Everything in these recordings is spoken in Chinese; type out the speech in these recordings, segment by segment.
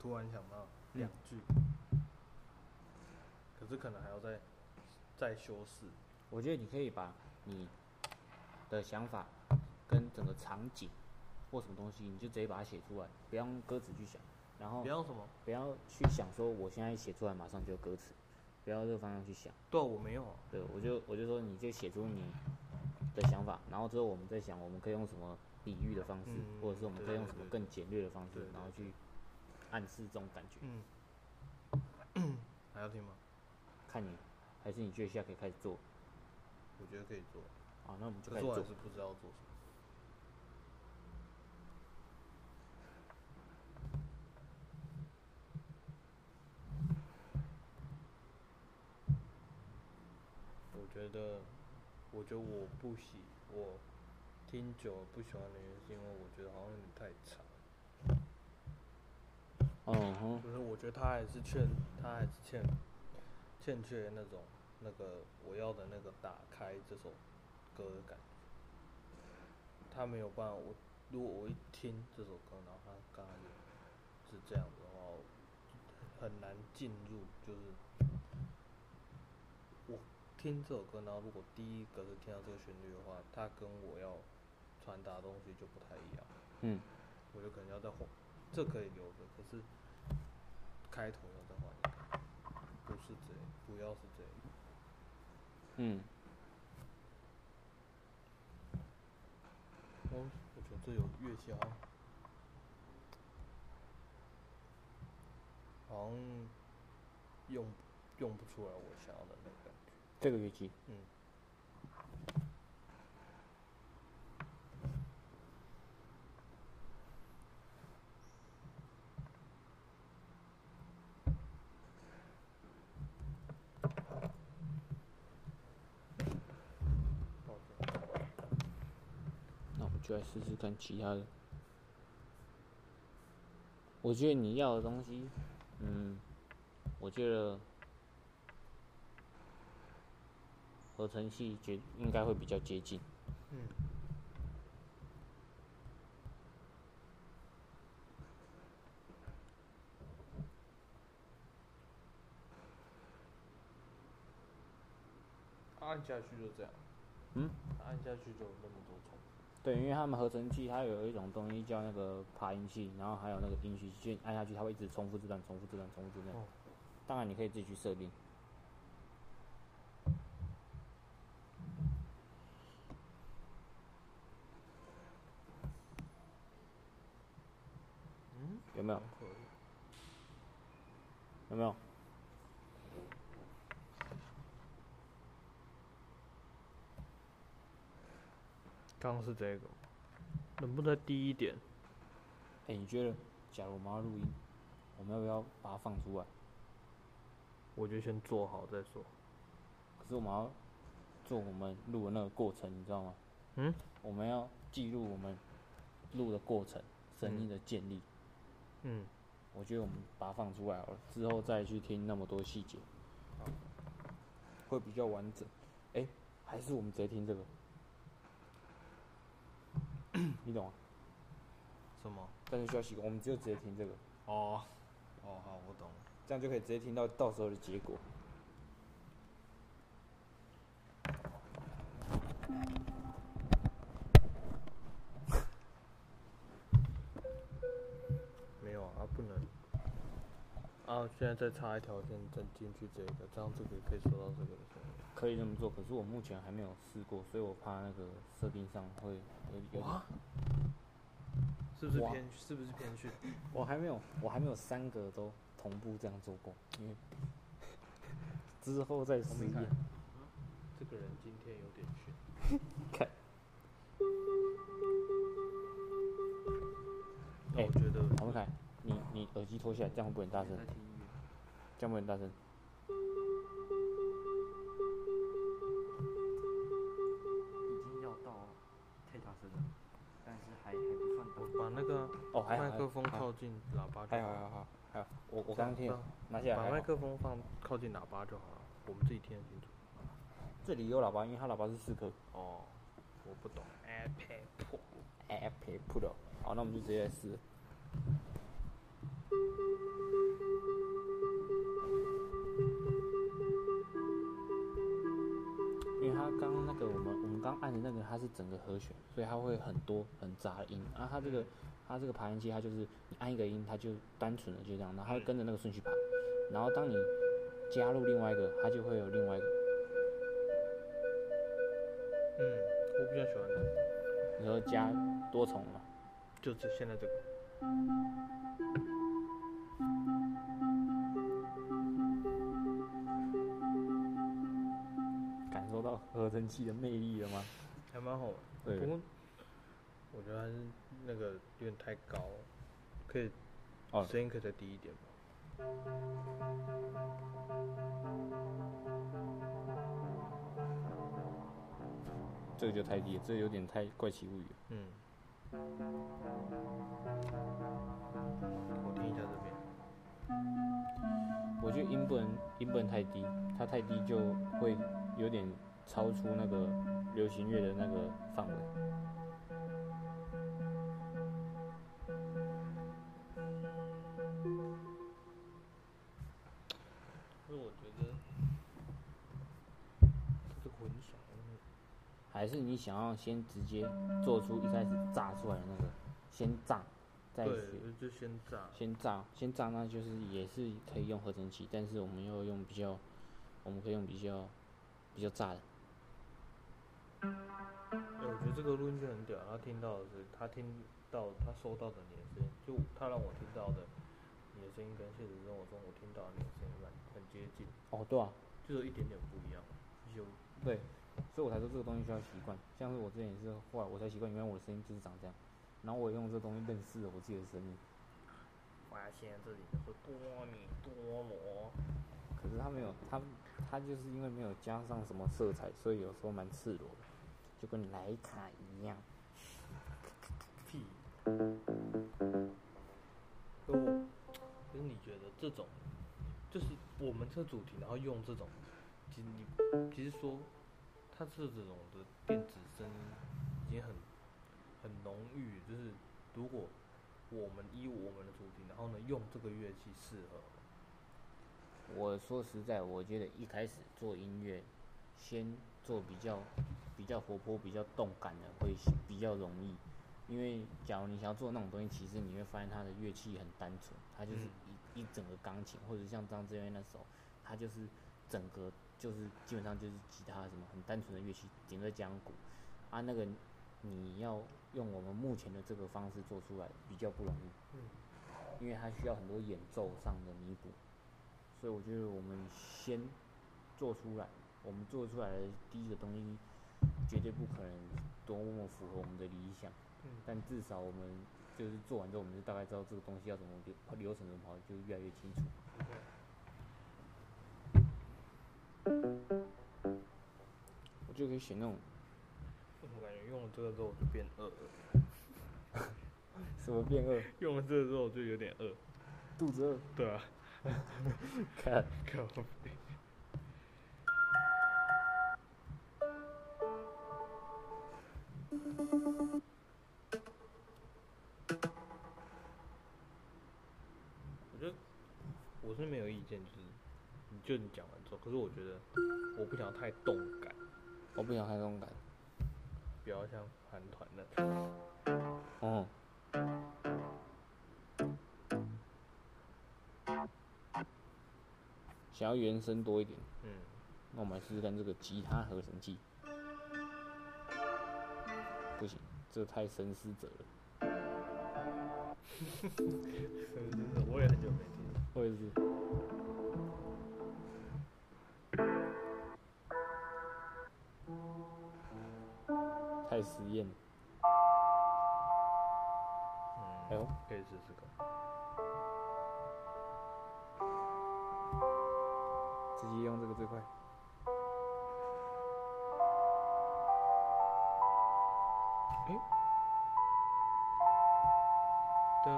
突然想到两句，可是可能还要再再修饰。我觉得你可以把你的想法跟整个场景或什么东西，你就直接把它写出来，不要用歌词去想，然后不要什么？不要去想说我现在写出来马上就有歌词，不要这个方向去想。对啊，我没有啊。对，我就我就说你就写出你的想法，然后之后我们再想我们可以用什么比喻的方式，嗯或者是我们可以用什么更简略的方式然后去暗示这种感觉。嗯，还要听吗？看你，还是你觉得现在可以开始做？我觉得可以做，啊，那我们就开始做可是我还是。不知道做什么。我觉得，我觉得我不喜我听久了不喜欢的原因，是因为我觉得好像有点太长。嗯哼，就是我觉得他还是欠，他还是欠欠缺那种那个我要的那个打开这首歌的感觉。他没有办法，我如果我一听这首歌，然后他刚刚是这样的话，我很难进入。就是我听这首歌，然后如果第一个是听到这个旋律的话，它跟我要传达的东西就不太一样。嗯，我就可能要再换，这可以留着，可是开头要再换一个，不是这样，不要是这样。嗯，哦我觉得这有乐器好像好像用用不出来我想要的那个感觉。这个乐器，嗯，抱歉那我们就来试试看其他的。我觉得你要的东西，嗯，我觉得合成器觉应该会比较接近。嗯，按下去就这样。嗯，按下去就有那么多。对，因为他们合成器它有一种东西叫那个爬音器，然后还有那个音序器，按下去它会一直重复这段、重复这段、重复这段。哦当然你可以自己去设定。嗯，有没有？有没有？刚刚是这个，能不能低一点？哎、你觉得，假如我们要录音，我们要不要把它放出来？我就先做好再说。可是我们要做我们录的那个过程，你知道吗？嗯，我们要记录我们录的过程，声音的建立。嗯，我觉得我们把它放出来好了，之后再去听那么多细节，会比较完整。哎、还是我们直接听这个，你懂吗？什么？但是需要习惯，我们只有直接听这个，哦，哦，好，我懂了。这样就可以直接听到到时候的结果。没啊，现在再插一条线，再进去这个，这样这个也可以收到这个的声音。可以这么做，可是我目前还没有试过，所以我怕那个设定上会有有是不是哇偏？是不是偏训？我还没有，我还没有三个都同步这样做过，因为 之后再试我没看验。这个人今天有点逊。看，哎那我觉得黄文凯，你你耳机脱下来，这样会不会很大声？这样会不会很大声？已经要到太大声了，但是还还不算我大。把那个哦，还，麦克风靠近喇叭就好了。还好还好还好好，我我刚刚听拿下来，把麦克风放靠近喇叭就好了，我们自己听得清楚。这里有喇叭，因为它喇叭是四颗哦，我不懂。iPad Pro，，Apple Pro。好，那我们就直接来试。因为它刚刚那个，我们我们刚按的那个，它是整个和弦，所以它会很多很杂的音。然后它这个它这个爬音器，它就是你按一个音，它就单纯的就这样，然后它跟着那个顺序爬。然后当你加入另外一个，它就会有另外一个。嗯，我比较喜欢那个，然后加多重了，就这现在这个。合成器的魅力了吗？还蛮好玩。对不过我觉得还是那个有点太高了，可以哦声音可以再低一点吗？这个就太低了，这个有点太怪奇物语了。嗯。我听一下这边。我觉得音不能音不能太低，它太低就会有点超出那个流行乐的那个范围。可是我觉得这个混响，还是你想要先直接做出一开始炸出来的那个，先炸，再就先炸。先炸，先炸，那就是也是可以用合成器，但是我们要用比较，我们可以用比较比较炸的。哎、我觉得这个录音就很屌，他听到的是他听到他收到的你的声音，就他让我听到的你的声音跟现实生活中我听到的你的声音蛮很接近，哦，对啊，就有一点点不一样，有对，所以我才说这个东西需要习惯。像是我之前也是，后来我才习惯，原来我的声音就是长这样，然后我也用这个东西认识了我自己的声音。发现自己是多米多罗。可是他没有，它它就是因为没有加上什么色彩，所以有时候蛮赤裸的，就跟徕卡一样。屁。可我，可是你觉得这种，就是我们这主题，然后用这种，其实你其实说，它是这种的电子声音已经很很浓郁，就是如果我们依我们的主题，然后呢用这个乐器适合，我说实在，我觉得一开始做音乐，先做比较比较活泼、比较动感的会比较容易。因为假如你想要做那种东西，其实你会发现它的乐器很单纯，它就是一、一整个钢琴，或者像张志远那首，它就是整个就是基本上就是吉他什么很单纯的乐器，顶多讲鼓。啊，那个你要用我们目前的这个方式做出来比较不容易，嗯，因为它需要很多演奏上的弥补。所以我觉得我们先做出来，我们做出来的第一个东西绝对不可能多么符合我们的理想，嗯但至少我们就是做完之后，我们就大概知道这个东西要怎么流流程怎么跑，就越来越清楚。我就可以选那种我感觉用了这个之后我就变饿了，什么变饿，用了这个之后我就有点饿，肚子饿，对啊，看靠背。我觉得我是没有意见，就是你就你讲完之后，可是我觉得我不想太动感，我不想太动感。不要像韩团那哦，想要原声多一点，嗯，那我们来试试看这个吉他合成器。不行，这太深思者了。我也很久没听了。我也是。太实验了，嗯，哎呦，可以试试看。直接用这个最快。诶，哒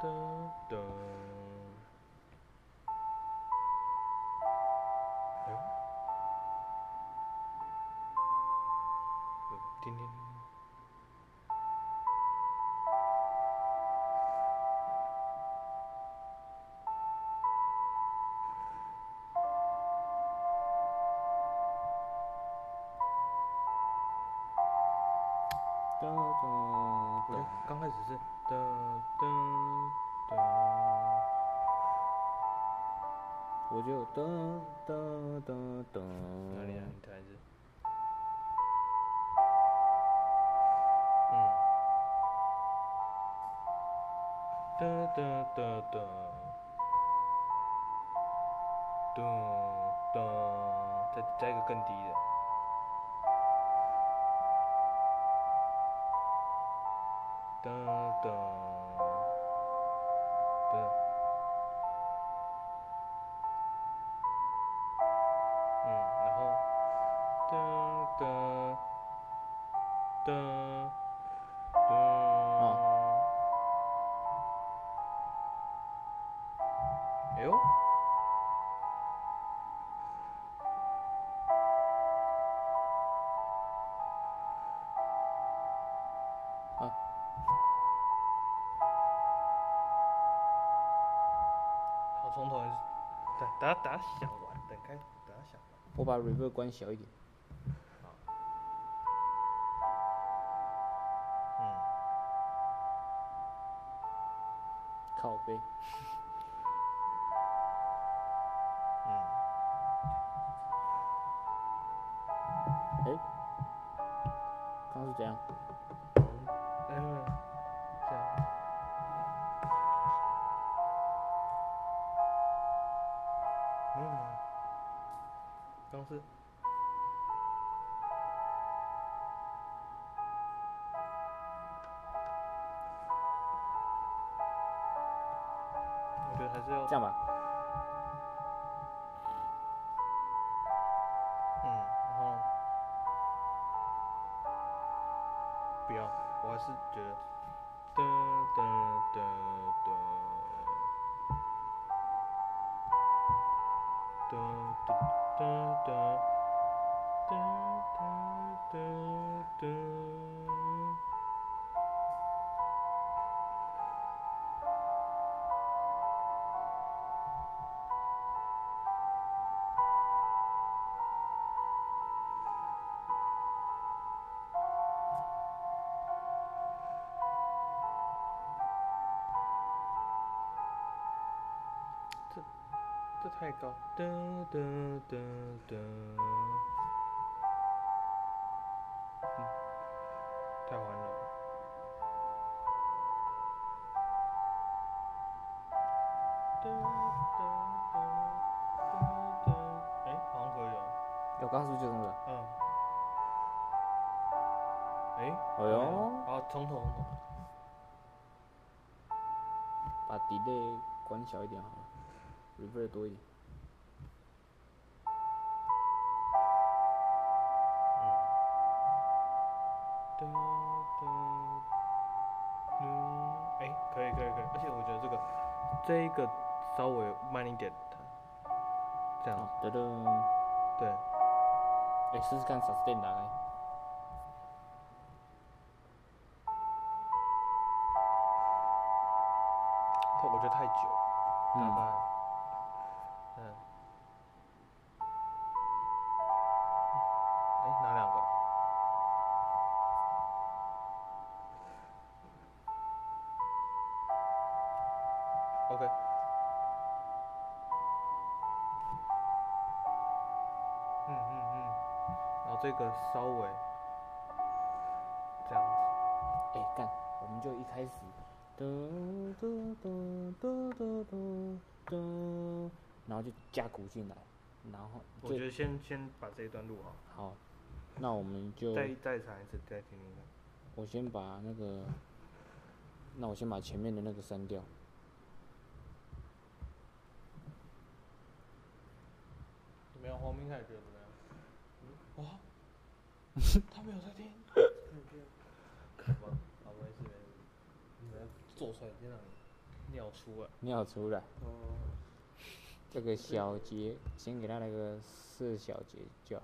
哒哒。始是 dun, dun. 等等下等下想完，等开，等下想完。我把 reverb 关小一点。这太高，噔噔噔噔，嗯，太欢乐了。噔噔噔噔噔，哎，好像可以哦。我刚刚是不是就这个？嗯。哎。哎呦，好，从头从头。把 delay 关小一点好了，reverb 多一点。噔噔嗯，哎，可以可以可以，而且我觉得这个这一个稍微慢一点弹，这样好，噔噔。对，哎，试试看 sustain 打开。稍微这样子，哎，干，我们就一开始，噔噔噔噔噔噔噔，然后就加鼓进来，然后就我觉得先先把这一段录好，好，那我们就再再唱一次，再听听看。我先把那个，那我先把前面的那个删掉。怎么样？黄明凯觉得 他没有在听。好吧，好，没事没事。你们做出来先让你尿出来。尿出来，哦。这个小节先给他来个四小节叫。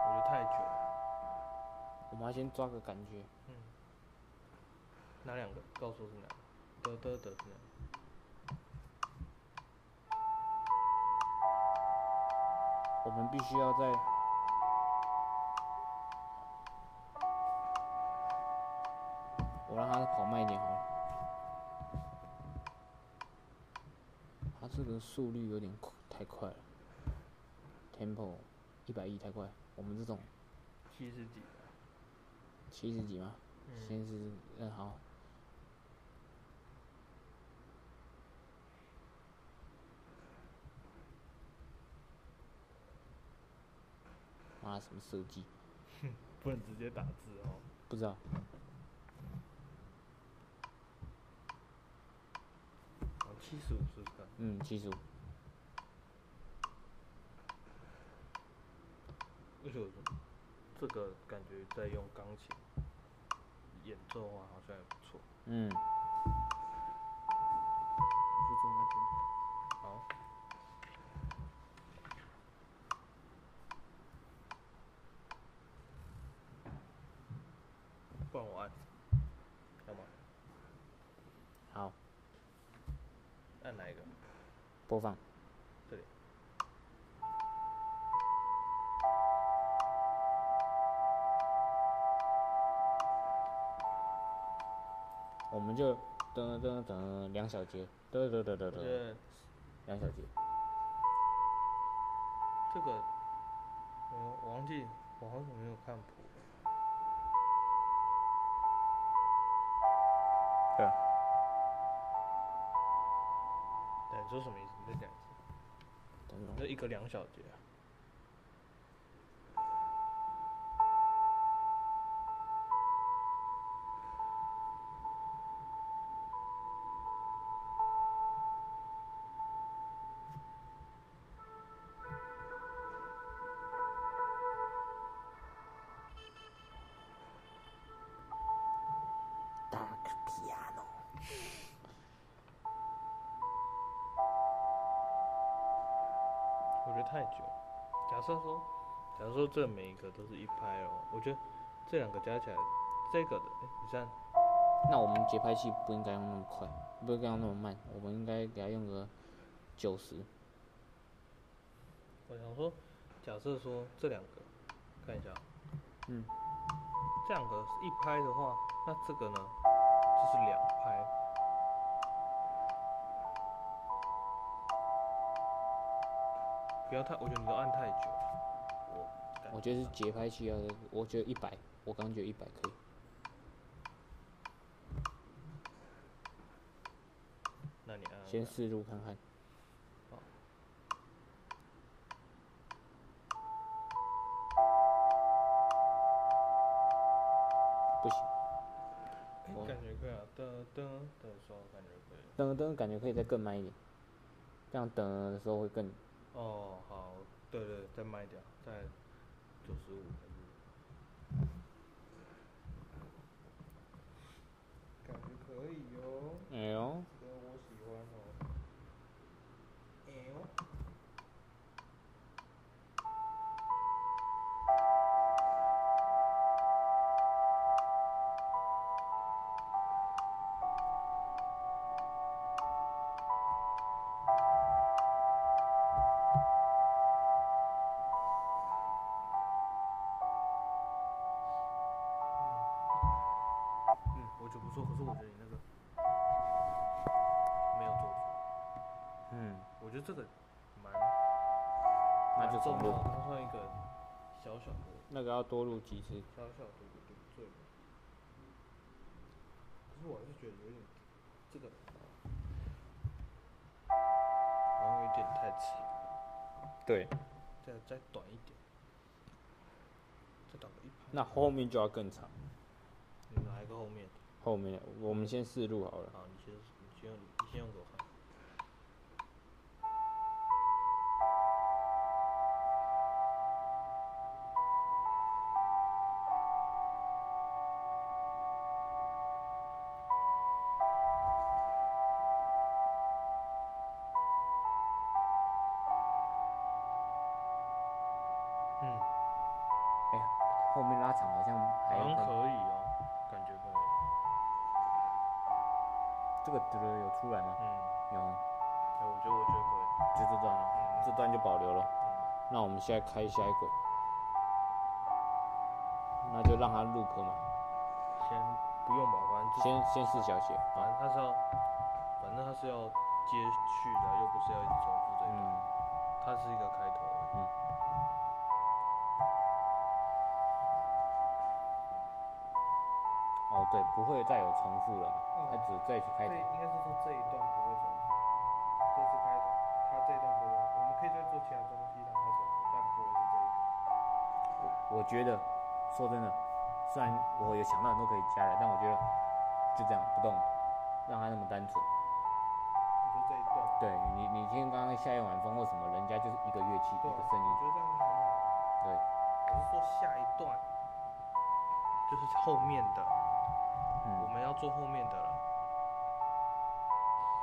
我觉得太久了。我们要先抓个感觉。嗯。哪两个？告诉我是哪个？的的的是哪个？我们必须要在。我让他跑慢一点好了。他这个速率有点太快了，tempo 一百一太快，我们这种七十几，七十几吗？嗯、十几嗯好，妈什么设计？不能直接打字哦。不知道。哦，七十五是不是。嗯，七十五。而且我这个感觉在用钢琴演奏啊，好像也不错。嗯，去坐那边。好，不然我按，要吗？好，按哪一个？播放。这里。我们就噔噔噔两小节，噔噔噔噔噔两小节。这个，我我忘记我好久没有看谱了。对说什么意思？你再讲一次。等等这一个两小节啊。这每一个都是一拍哦，我觉得这两个加起来，这个的，哎、你看，那我们节拍器不应该用那么快，不应该用那么慢，我们应该给它用个九十。我想说，假设说这两个，看一下，嗯，这两个是一拍的话，那这个呢，就是两拍。不要太，我觉得你都按太久了。我觉得是节拍器要，我觉得一百，我刚觉得一百可以。那你按按先看试录看看。不行，感觉可以啊，噔噔的时候感觉可以。噔噔感觉可以再更慢一点，这样噔的时候会更哦，好，对对，再慢一点，再九十五还是？感觉可以哟、哎呦，多录几次。小小的点缀。可是我还是觉得有点这个好像有点太长，对，再再短一点，再短个一拍。那后面就要更长。你哪一个后面？后面我们先试录好了。好，你先你先用你先用给我现在开下一轨，那就让它 loop 嘛，先不用吧，反正就先先试小节反啊，正他是要，反正他是要接续的，又不是要一直重复这一段，嗯，它是一个开头。嗯。哦对，不会再有重复了嘛，它只再去开头。这，应该是说这一段觉得说真的，虽然我有想到很多可以加的，但我觉得就这样不动，让它那么单纯。你说这一段，对你，你听刚刚夏夜晚风或什么，人家就是一个乐器，一个声音我，觉得这样很好。对，我是说下一段，就是后面的，我嗯，们要做后面的了。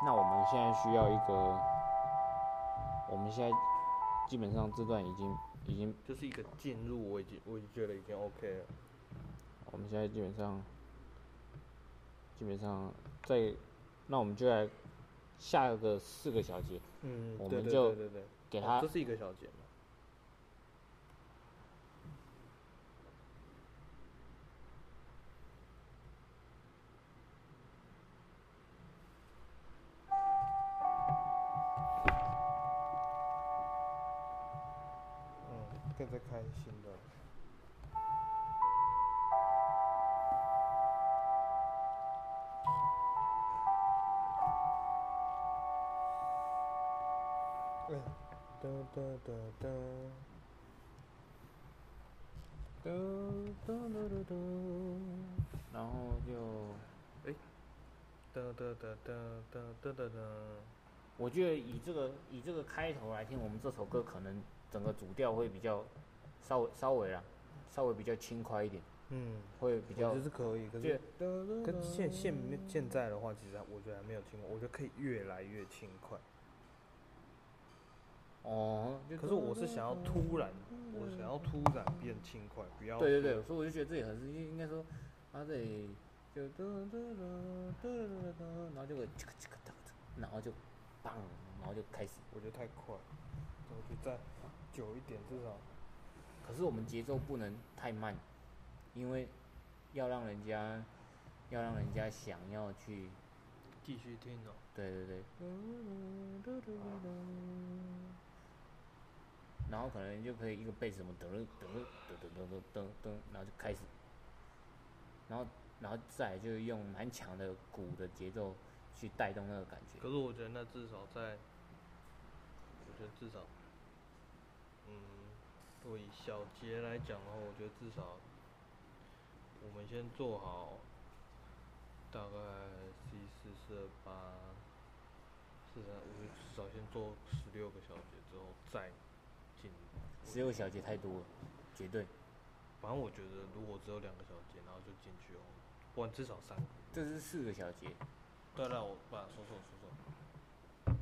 那我们现在需要一个，我们现在基本上这段已经已经，就是一个进入，我已经我已经觉得已经 OK 了。我们现在基本上基本上在，那我们就来下个四个小节，嗯我们就对对对，给他哦这是一个小节嘛。哒哒哒，哒哒哒哒哒，然后就哎，哒哒哒哒哒哒哒哒。我觉得以这个以这个开头来听，我们这首歌可能整个主调会比较稍微稍微啦，稍微比较轻快一点，嗯，会比较我觉得是可以，可就是跟现现现在的话，其实我觉得还没有轻快，我觉得可以越来越轻快。哦，就可是我是想要突然，我想要突然变轻快，不要对对对，所以我就觉得这里很是应该说，他这里就噔噔噔噔噔噔，然后就会这个这个哒哒，然后就棒，然后就开始。我觉得太快，我觉得再久一点，至少可是我们节奏不能太慢，因为要让人家要让人家想要去，继续听哦。对对对，然后可能就可以一个贝斯什么噔噔噔噔噔噔噔噔，然后就开始，然后然后再就用蛮强的鼓的节奏去带动那个感觉。可是我觉得那至少在，我觉得至少，嗯，对小节来讲的话，我觉得至少，我们先做好，大概 C 四四二八，四三，我觉得至少先做十六个小节之后再。十六小节太多了，绝对。反正我觉得如果只有两个小节，然后就进去哦，不然至少三个。这是四个小节，对了，我把说错说错。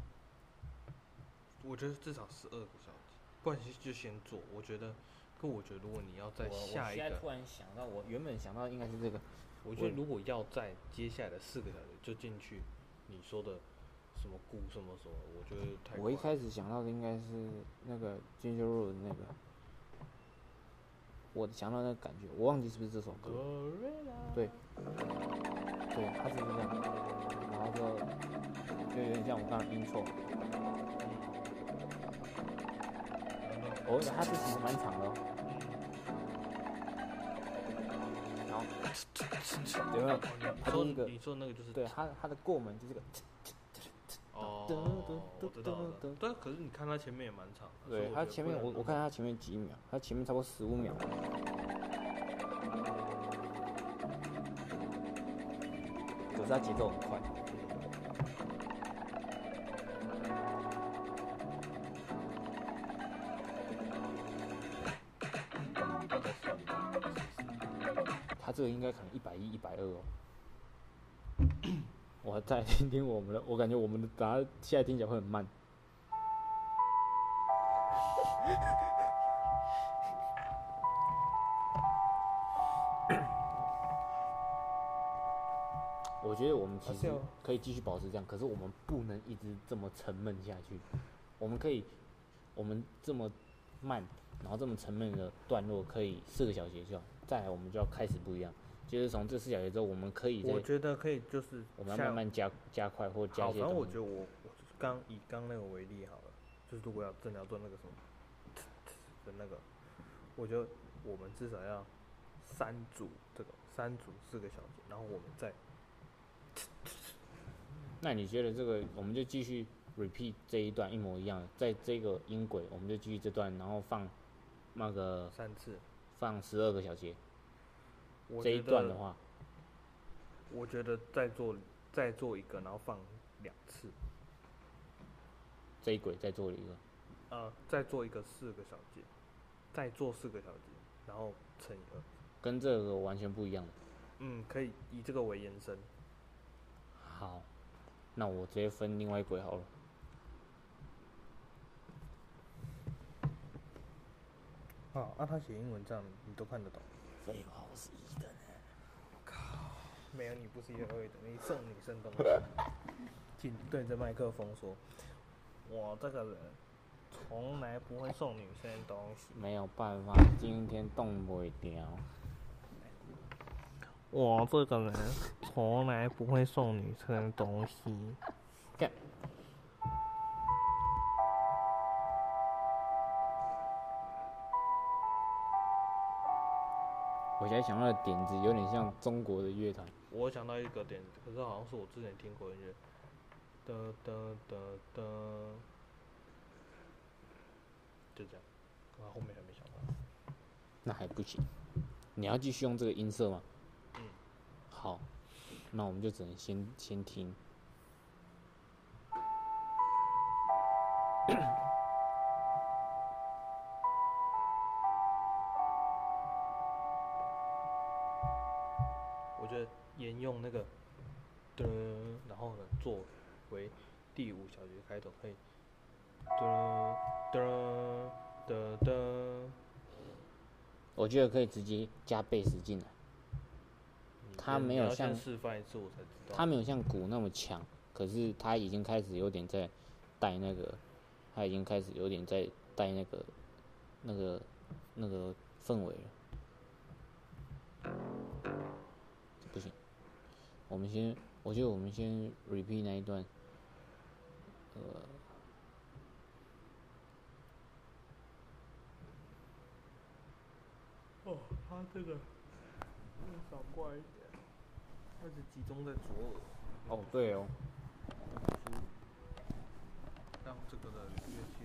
我觉得至少十二个小节，不然就就先做。我觉得，可我觉得如果你要在我我下一个，现在突然想到，我原本想到应该是这个，我觉得如果要在接下来的四个小节就进去，你说的什么鼓什么什么，我觉得太我一开始想到的应该是那个 Ginger Road 那个，我想到那个感觉，我忘记是不是这首歌。对，对，它是这样，然后就就有点像我刚刚 intro，哦，它这其实蛮长的哦。然后有没有？哦你说它就是一个你说那个就是对，它它的过门就是个，哦，噔我知道了噔噔。对，可是你看他前面也蛮长对，它我觉得不能前面我我看他前面几秒，他前面差不多十五秒。可是他节奏很快。他这个应该可能一百一、一百二哦。我再听听我们的，我感觉我们的答案现在听起来会很慢。我觉得我们其实可以继续保持这样，可是我们不能一直这么沉闷下去。我们可以，我们这么慢，然后这么沉闷的段落可以四个小节就好。再来我们就要开始不一样，就是从这四小节之后，我们可以我觉得可以，就是我们要慢慢加加快或加好，一些反正我觉得。我我刚以刚那个为例好了，就是如果要真的要做那个什么的那个，我觉得我们至少要三组这个三组四个小节，然后我们再那你觉得这个我们就继续 repeat 这一段一模一样，在这个音轨我们就继续这段，然后放那个三次。放十二个小节。我这一段的话，我觉得再做再做一个，然后放两次，这一轨再做一个。呃，再做一个四个小节，再做四个小节，然后乘以二。跟这个完全不一样的。嗯，可以以这个为延伸。好，那我直接分另外一轨好了。好，那、他写英文这样你都看得懂？废话，我是一的靠。没有，你不是一二等，你送女生东西，请对着麦克风说：“我这个人从来不会送女生东西。没有办法，今天动不掉。我这个人从来不会送女生东西。现在想到的点子有点像中国的乐团，我想到一个点子，可是好像是我之前听过音乐。哒哒哒哒，就这样，然后后面还没想到。那还不行。你要继续用这个音色吗？嗯。好，那我们就只能先先听。用那个的，然后呢作为第五小节开头，可以的的的的。我觉得可以直接加贝斯进来，你它先你要没有像先示范一次，我才知道。它没有像鼓那么强，可是它已经开始有点在带那个，它已经开始有点在带那个那个那个氛围了。我们先，我觉得我们先 repeat 那一段，呃，哦，他这个少挂一点，它是集中在左耳。哦对哦，让这个的乐器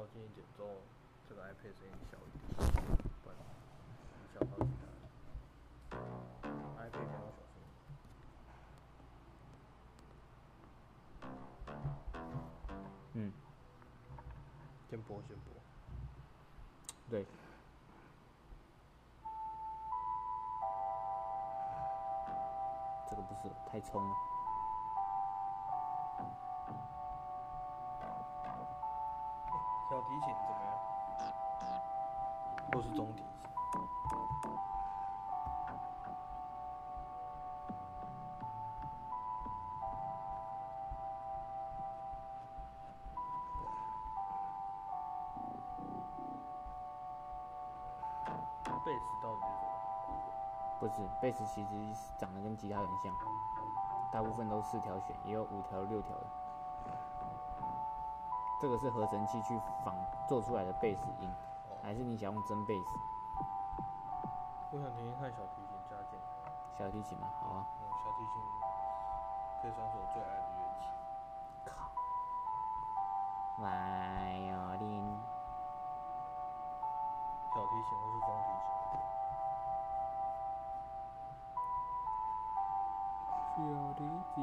靠近一点之后，这个 iPad 声音小一点，不然影响到其他人。iPad 比较小声。嗯，先播，先播。对，这个不是太冲了。小提琴怎么样？或是中提琴？贝斯到底是什么？不是，贝斯其实长得跟吉他很像，大部分都四条弦，也有五条、六条的。这个是合成器去仿做出来的贝斯音，还是你想用真贝斯？我想听听看小提琴加进来。小提琴嘛，好啊。嗯，小提琴可以算是我最爱的乐器。靠，来哟林，小提琴或是中提琴。小提琴。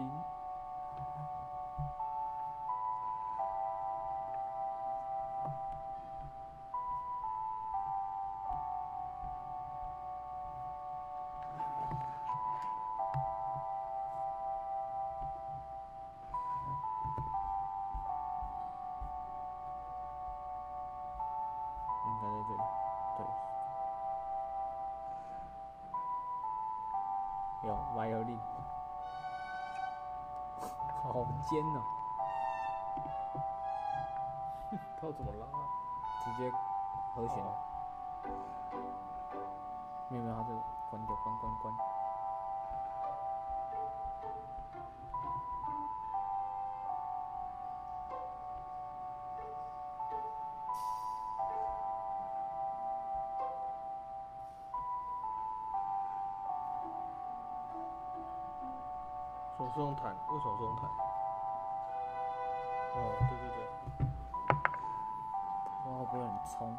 尖哦、它要怎么拉啊？直接和弦，哦没有没有，它这个关掉，关关关。手是用弹，为什么是用弹？不知道会不会很冲？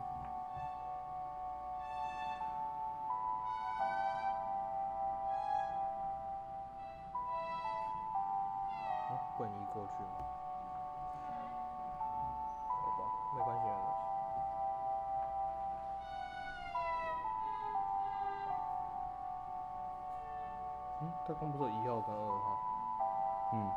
嗯，滚移过去吗？好吧，没关系没关系。嗯，他刚不是有一号跟二号？嗯，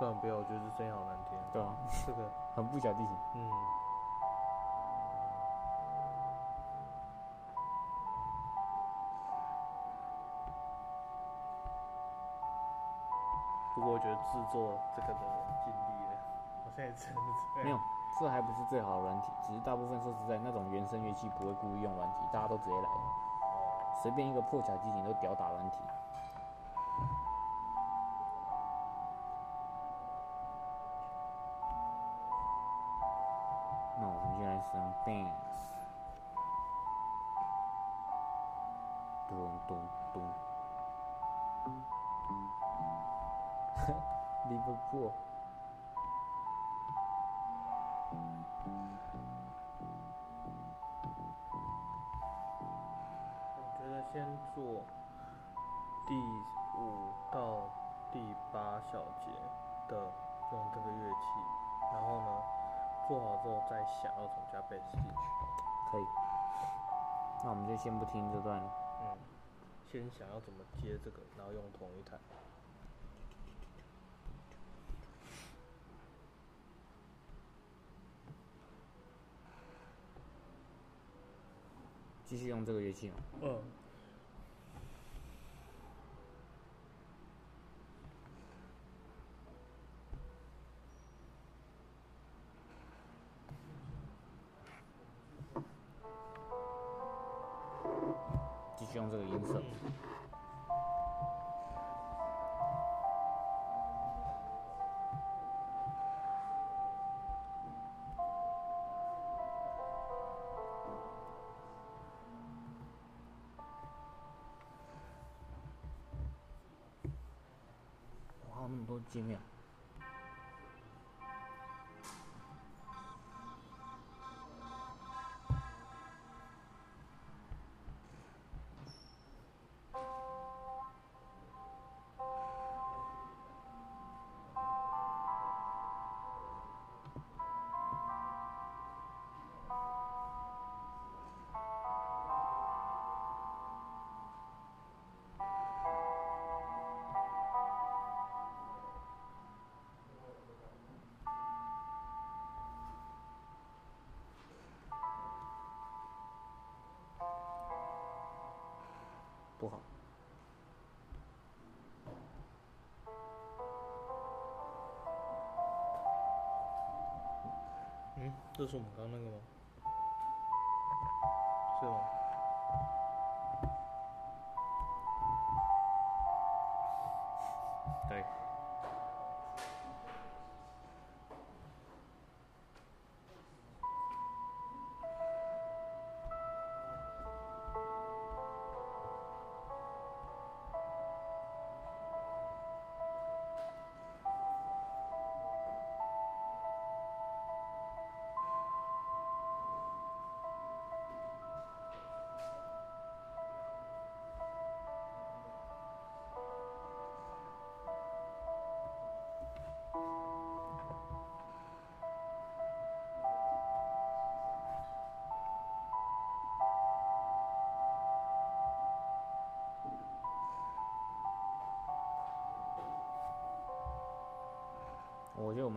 算了，不要，我觉得这声音好难听。对啊，这个，很不小地形。嗯，不过我觉得制作这个的尽力了，好像也真的这样。没有，这还不是最好的软体，只是大部分说实在，那种原声乐器不会故意用软体，大家都直接来，哦，随便一个破小机型都屌打软体。Liverpool。我觉得先做第五到第八小节的用这个乐器，然后呢，做好之后再想要怎么加贝斯进去。可以。那我们就先不听这段了。嗯，先想要怎么接这个，然后用同一台。继续用这个乐器吗。精妙不好。嗯，这是我们刚刚那个吗？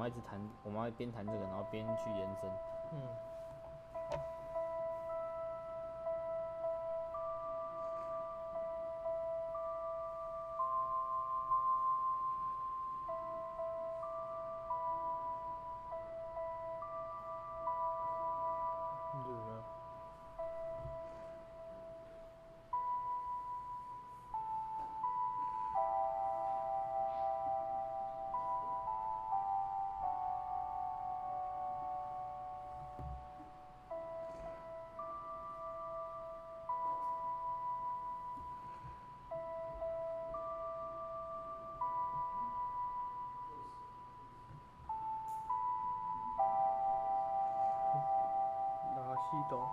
我觉得我们要一直弹，我们要边弹这个，然后边去延伸。嗯。东。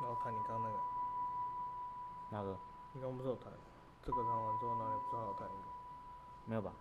然后弹你刚刚那个，哪个你刚刚不是有弹？这个弹完之后，哪里不是还有弹一个？没有吧？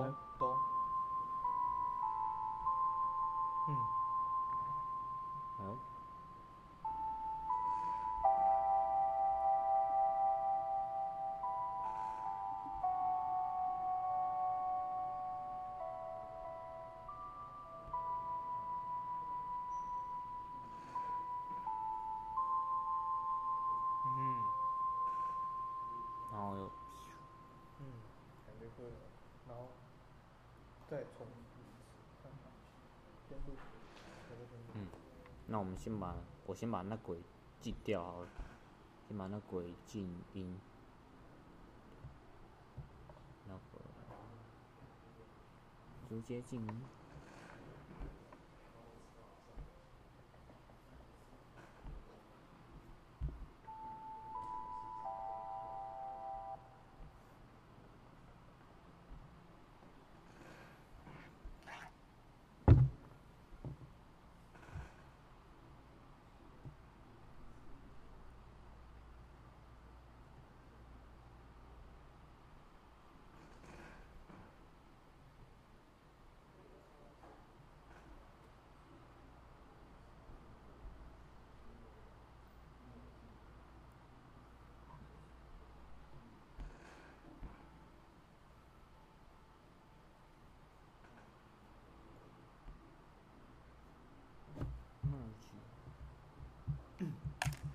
东东。嗯，哎呦，嗯，然后又。嗯，感觉会有，然后再重复一次，看看，先录，这个先录。嗯，那我们先把我先把那鬼禁掉好了，先把那鬼静音，那个直接静音。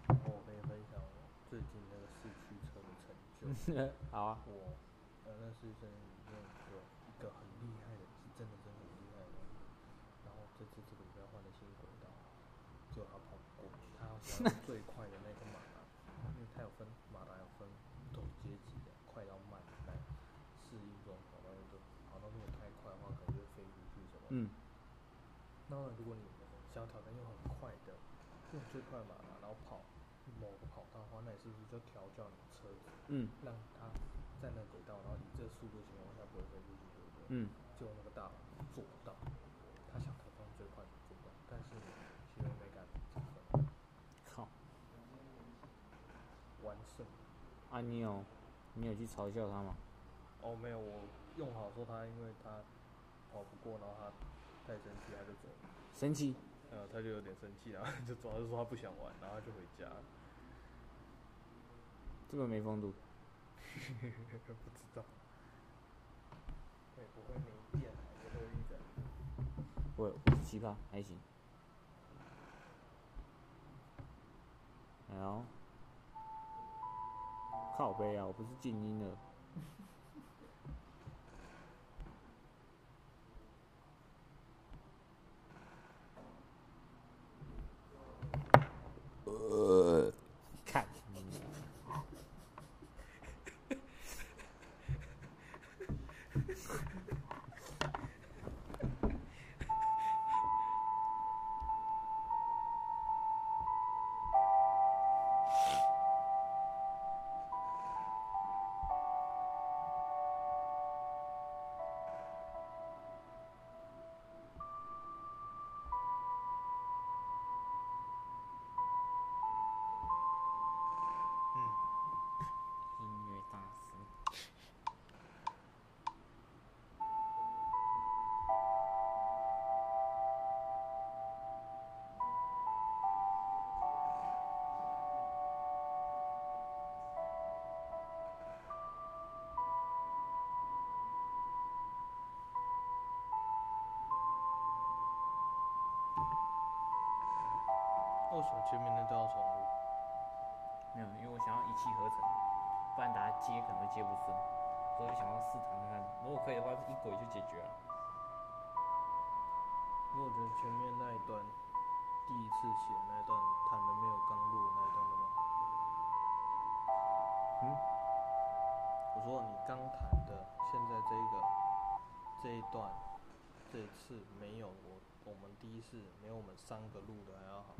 我可以分享我最近那个四驱车的成就。好啊，我呃，那是真里面有一个很厉害的，是真的真的很厉害的。然后这次这个要换的新轨道，结果他跑不过，他要想要最快的那个马达，因为他有分马达有分不同阶级的，快到慢来适应状况，然后就跑到如果太快的话，可能就会飞出去什么。嗯，那如果你想要挑战用很快的，用最快的马达，然后跑某个跑道的话，那你是不是就调教你嗯让他在那轨道，然后以这个速度情况下不会飞出去，对不对？嗯，就那个大佬做不到，他想投放最快的做不到，但是其实没敢靠，完胜。啊你有你有去嘲笑他吗？哦，没有，我用好说他，因为他跑不过，然后他太生气，他就走了。生气？呃，他就有点生气，然后就主要是说他不想玩，然后他就回家了。这么没风度？不知道。会不会没电还是会一人？我我是奇葩，还行。然后靠背啊，我不是静音了。呃，为什么前面那都要重录？没有，因为我想要一气呵成，不然大家接可能会接不顺，所以我想要试弹看看，如果可以的话，一轨就解决了。因为我觉得前面那一段，第一次写那一段弹的没有刚录的那一段的吗？嗯？我说你刚弹的，现在这个这一段，这一次没有我我们第一次没有我们三个录的还要好，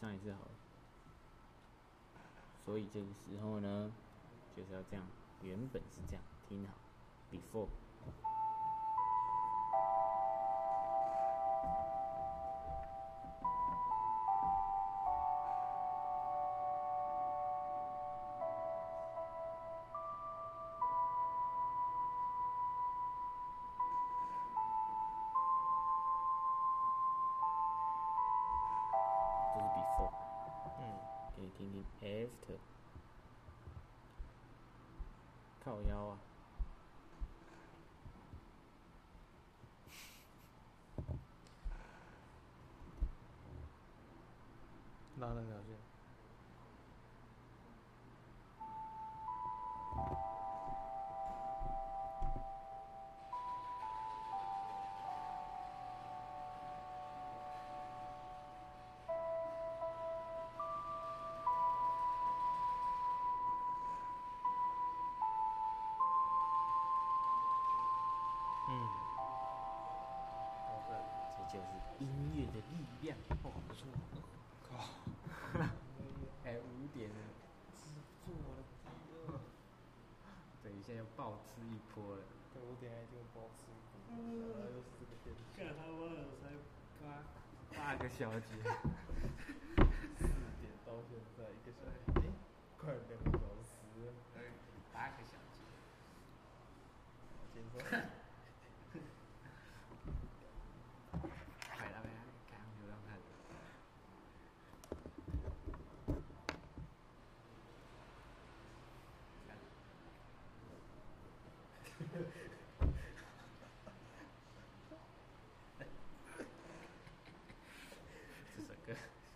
上一次好。所以这个时候呢，就是要这样，原本是这样，听好，before。听听 after。靠腰啊！拉那条线。嗯，OK，这就是音乐的力量。哦，不错，靠，哎，五点了，制作了，等一下要暴吃一波了。对，我等下一定包吃一波，然后又是这个天气，干他妈的才八八个小节，四点到现在一个小时，哎，快两 个小时了，八个小节。轻松。快了呗，看流量看。这首歌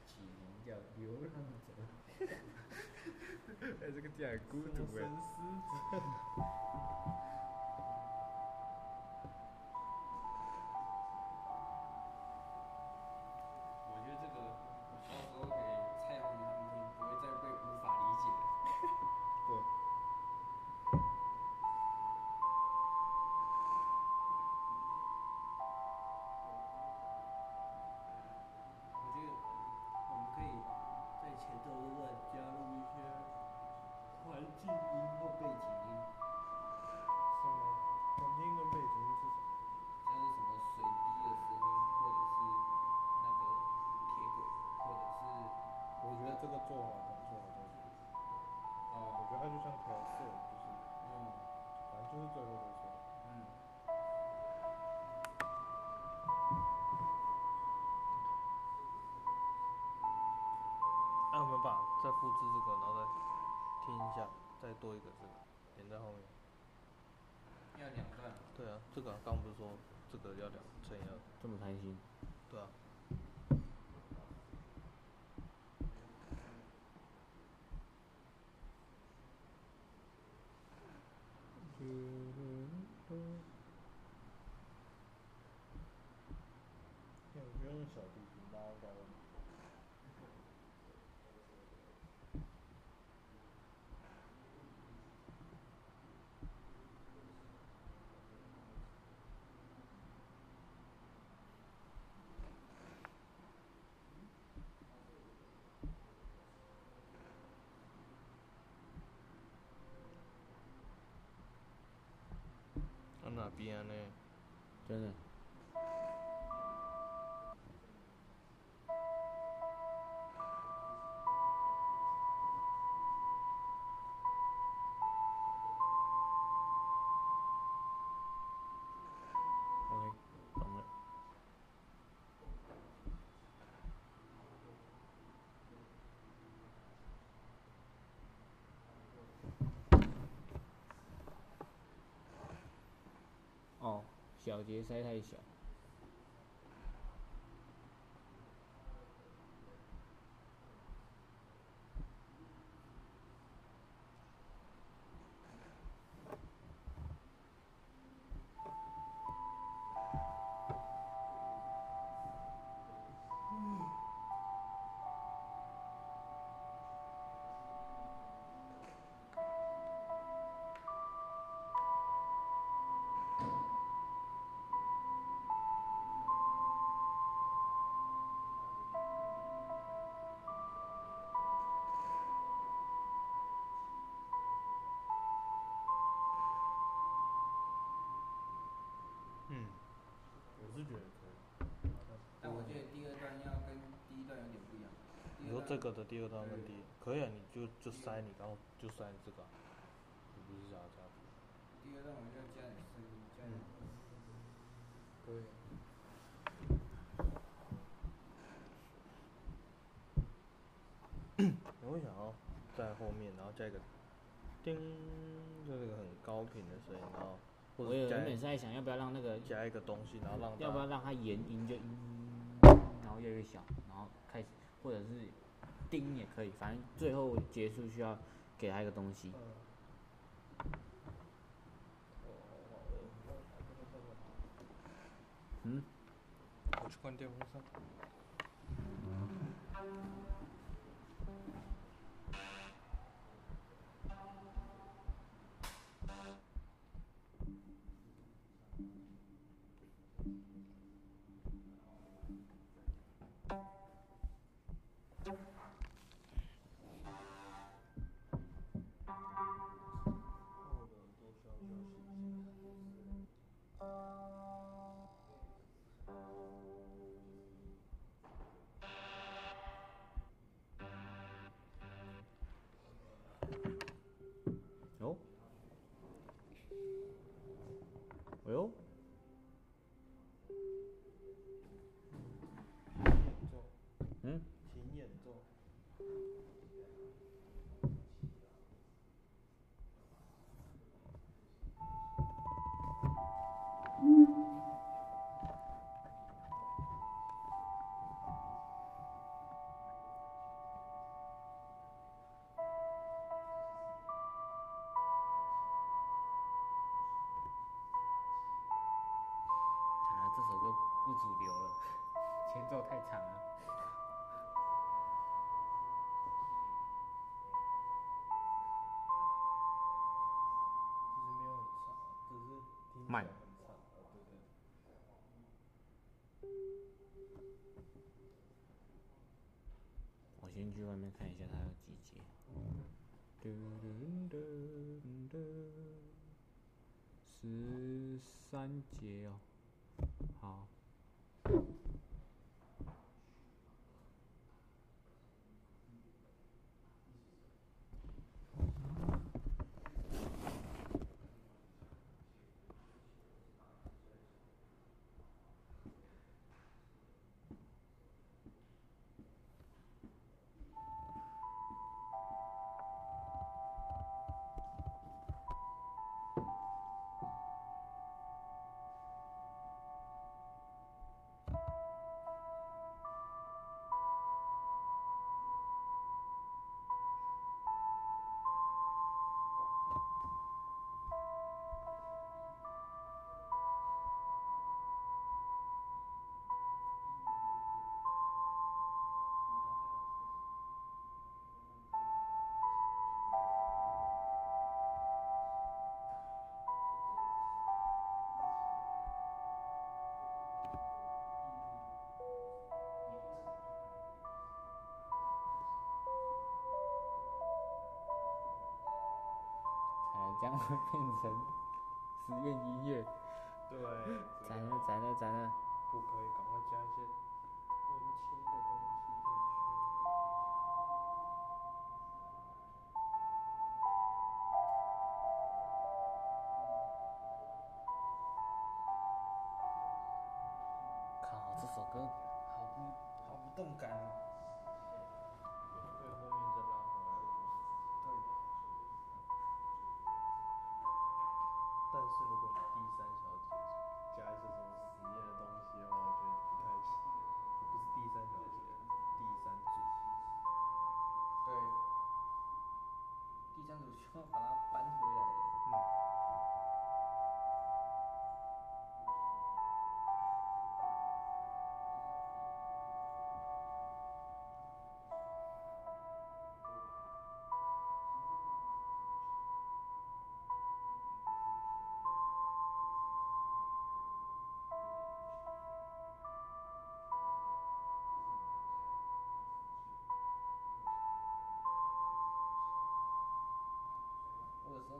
起名叫《流浪者》，哎，这个叫孤独哎。做好很做好都行。我哦，觉得它就像调色，就是嗯反正就是最后的错。嗯，那我们把再复制这个，然后再听一下，再多一个这个连在后面。要两段，对啊，这个刚不是说这个要两乘以二？这么贪心。对啊。我不用小提琴拉高。那边呢？真的。小节塞太小。嗯，我是觉得可以。但我觉得第二段要跟第一段有点不一样。第你说这个的第二段跟第一，可以啊，你就就塞你然后就塞这个啊、你不是想要这样子？第二段我就要加点声音，加点。可以。我会想要在后面，然后加一个叮，就是一个很高频的声音，然后或我原本是在想要不要让那个，加一个东西，然后让要不要让它延音就音，然后越来越小，然后开始，或者是叮也可以，反正最后结束需要给它一个东西。嗯，我去关电风扇。哦，先去外面看一下它有几节。嘟嘟嘟嘟十三节哦，好。才这样会变成实验音乐，对。咱 了咱了咱了。不可以，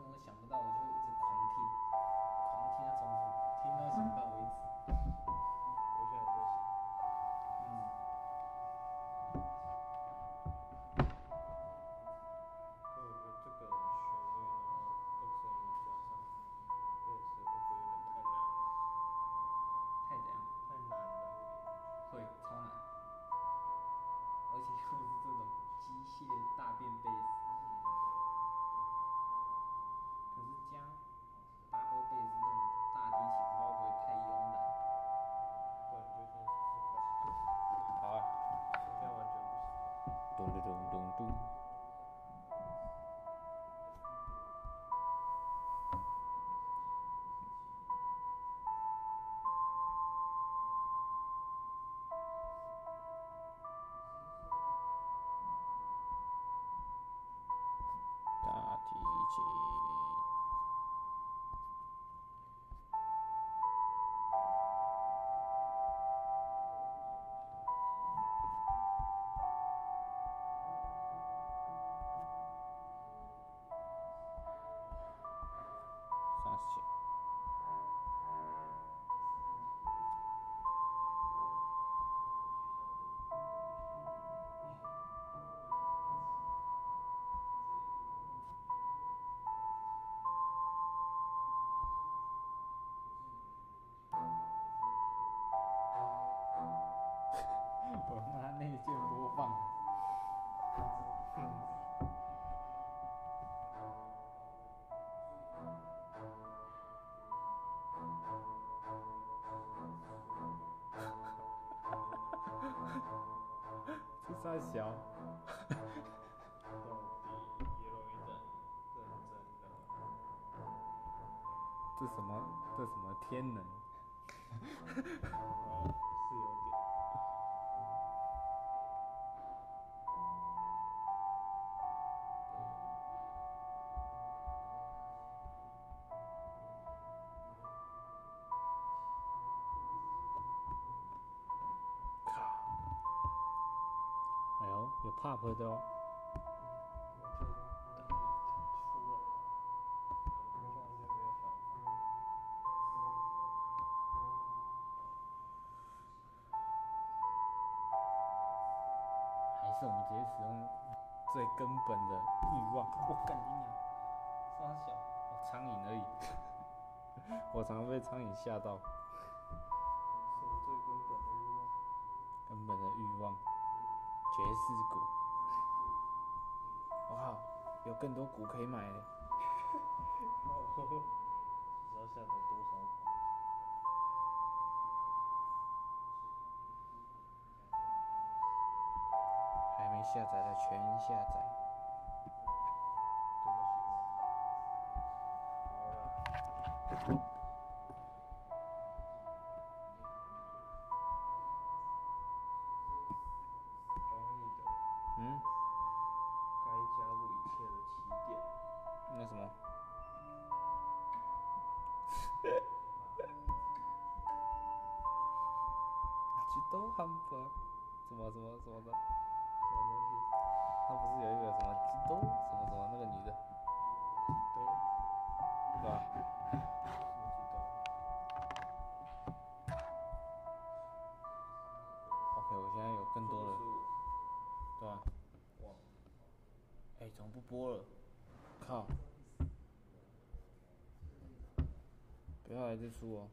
我想不到行。咚咚咚咚内建播放。小？到底也有一点认真的。这什么？这什么天能？哦，是有点。呦，有 pop 的哦。我就等它出来，我就完全没有想法。还是我们直接使用最根本的欲望。我干你娘！双苍蝇而已。我常被苍蝇吓到。爵士鼓。哇，有更多股可以买嘞。什么什么什么的，什么东西？他不是有一个什么激动什么什么那个女的，都对吧？什么几刀？OK，我现在有更多的，对吧？忘了。哎、怎么不播了？靠！不要来这出哦，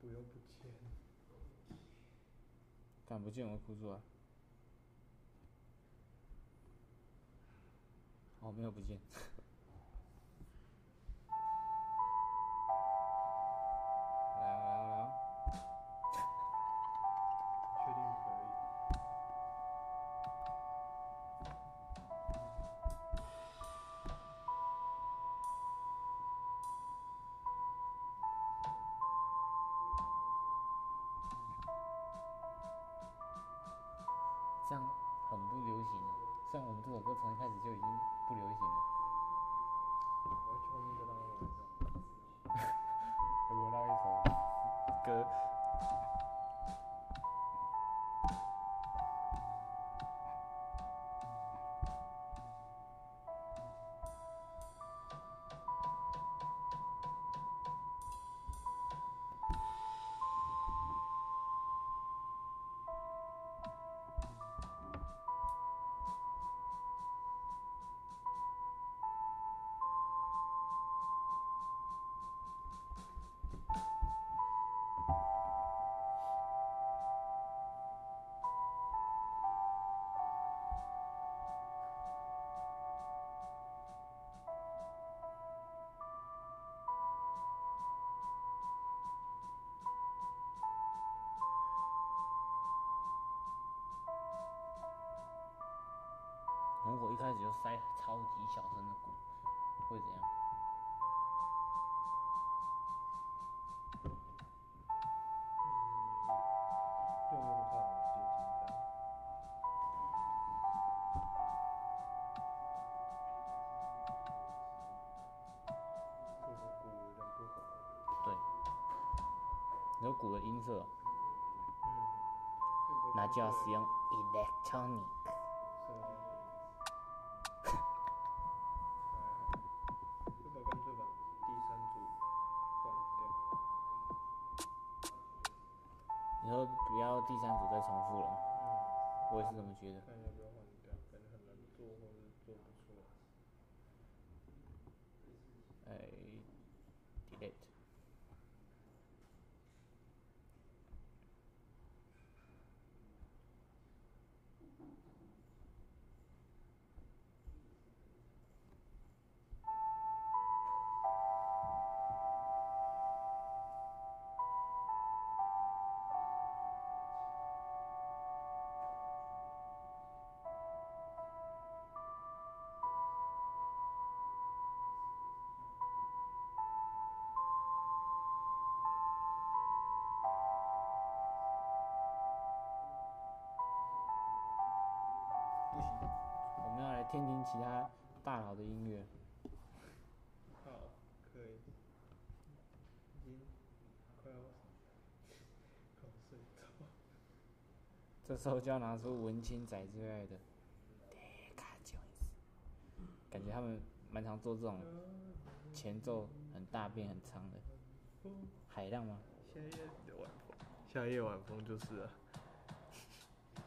不用不见。看不见我会哭出来。哦，没有不见。如果一开始就塞超级小声的鼓，会怎样？用用看我听听看。这个鼓有点不好。对，有鼓的音色，嗯。那就要使用 electronic。听听其他大佬的音乐。好，可以。已经快要快睡着。这时候就要拿出文青仔最爱的 Deca Jones，感觉他们蛮常做这种前奏很大变很长的。海浪吗？夏夜的晚风，夏夜晚风就是了。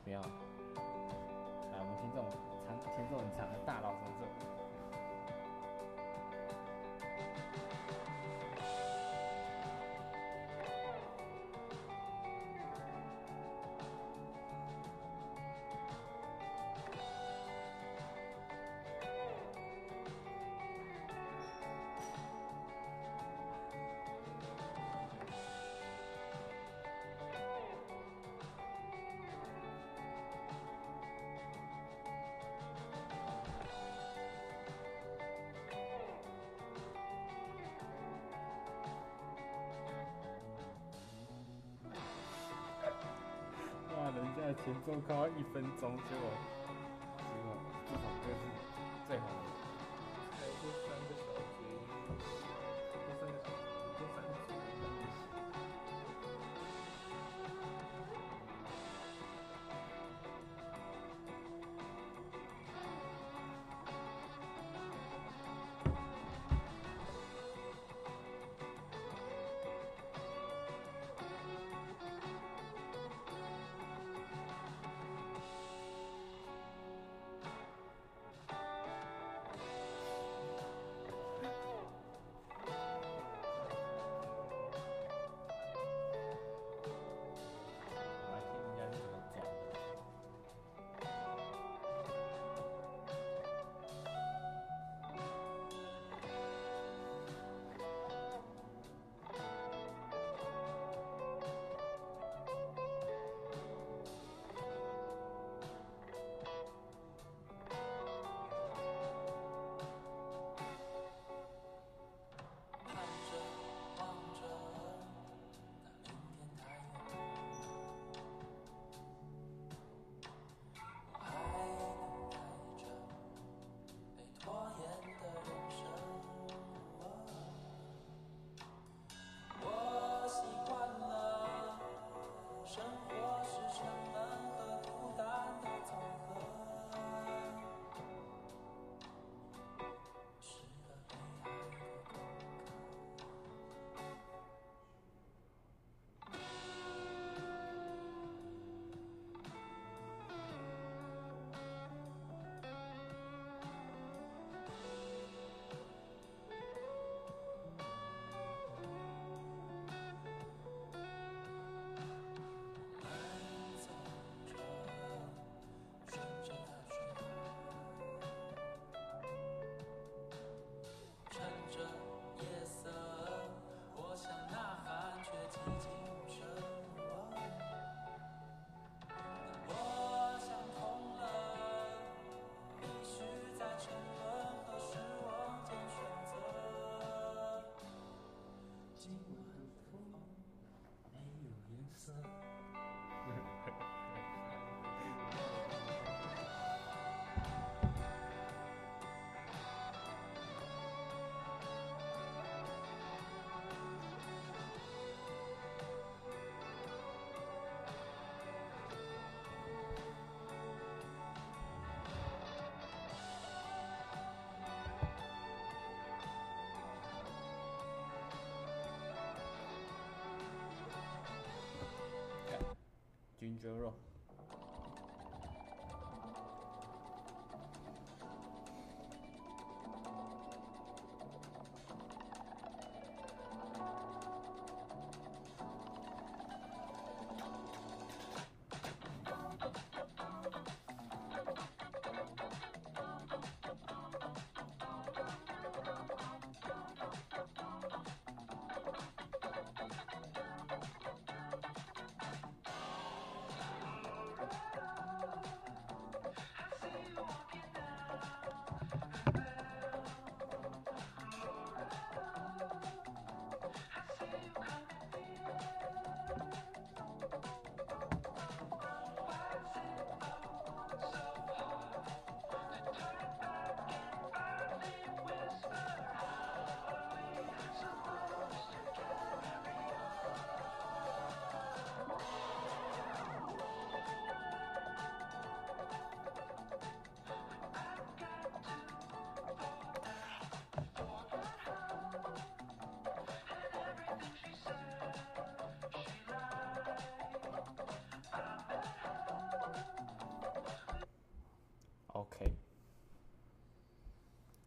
不要。来，我们听这种长前奏很强的大佬什么奏？哇，前奏快要一分钟，结果 ginger 肉。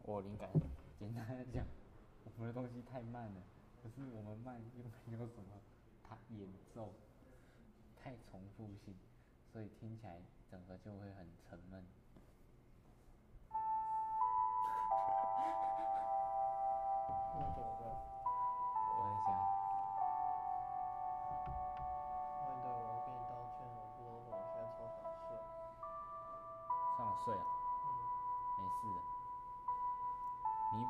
我灵感。简单的讲，我们的东西太慢了，可是我们慢又没有什么它演奏，太重复性，所以听起来整个就会很沉闷。那怎么办？我在想，麦对，我跟你道歉，我不知道为什么现在超想睡。上睡啊，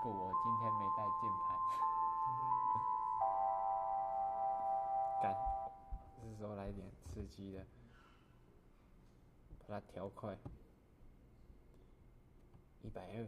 我今天没带键盘。干，这时候来点刺激的，把它调快，一百二。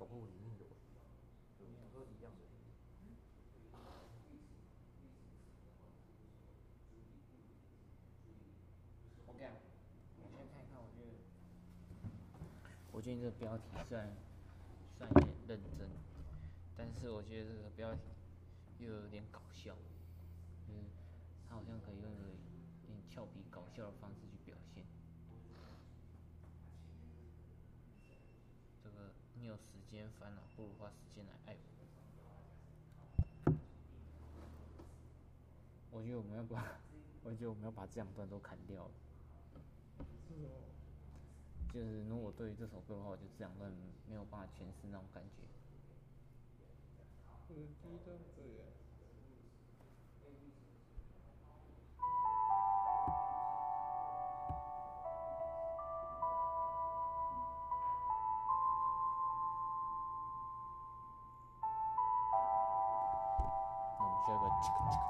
搞不好我里面有。都一样的。我这样，我先看看，我觉得我觉得这个标题虽然虽然有点认真，但是我觉得这个标题又有点搞笑，就是它好像可以用一个有点俏皮搞笑的方式去表现。这个你有时间烦恼，不如花时间来爱我。我觉得我们要把，我觉得我们要把这两段都砍掉了。就是如果对于这首歌的话，我就这两段没有办法诠释那种感觉。我的第一段对。chicka chicka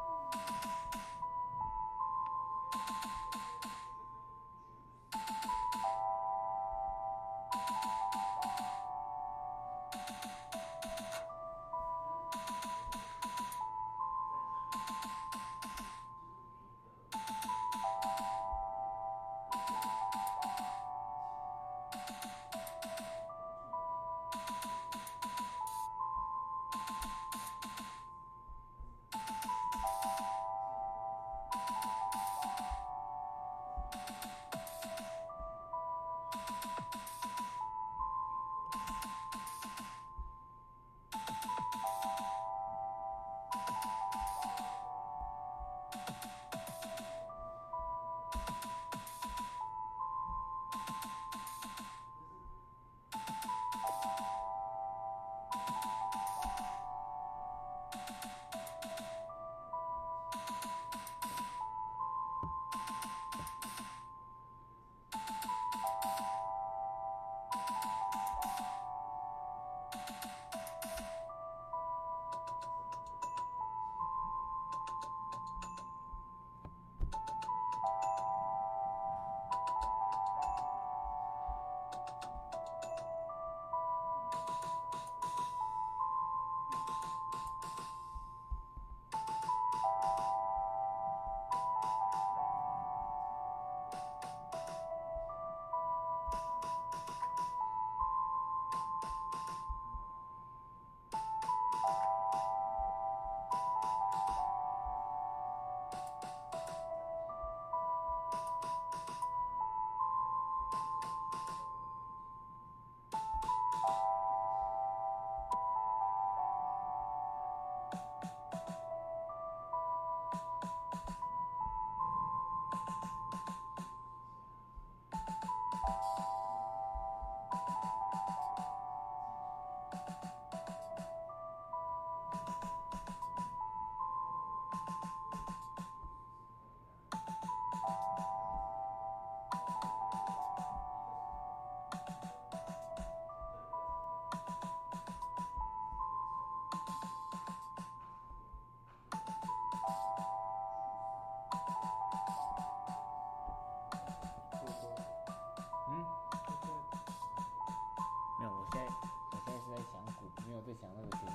我现在是在想鼓，没有在想那个主意。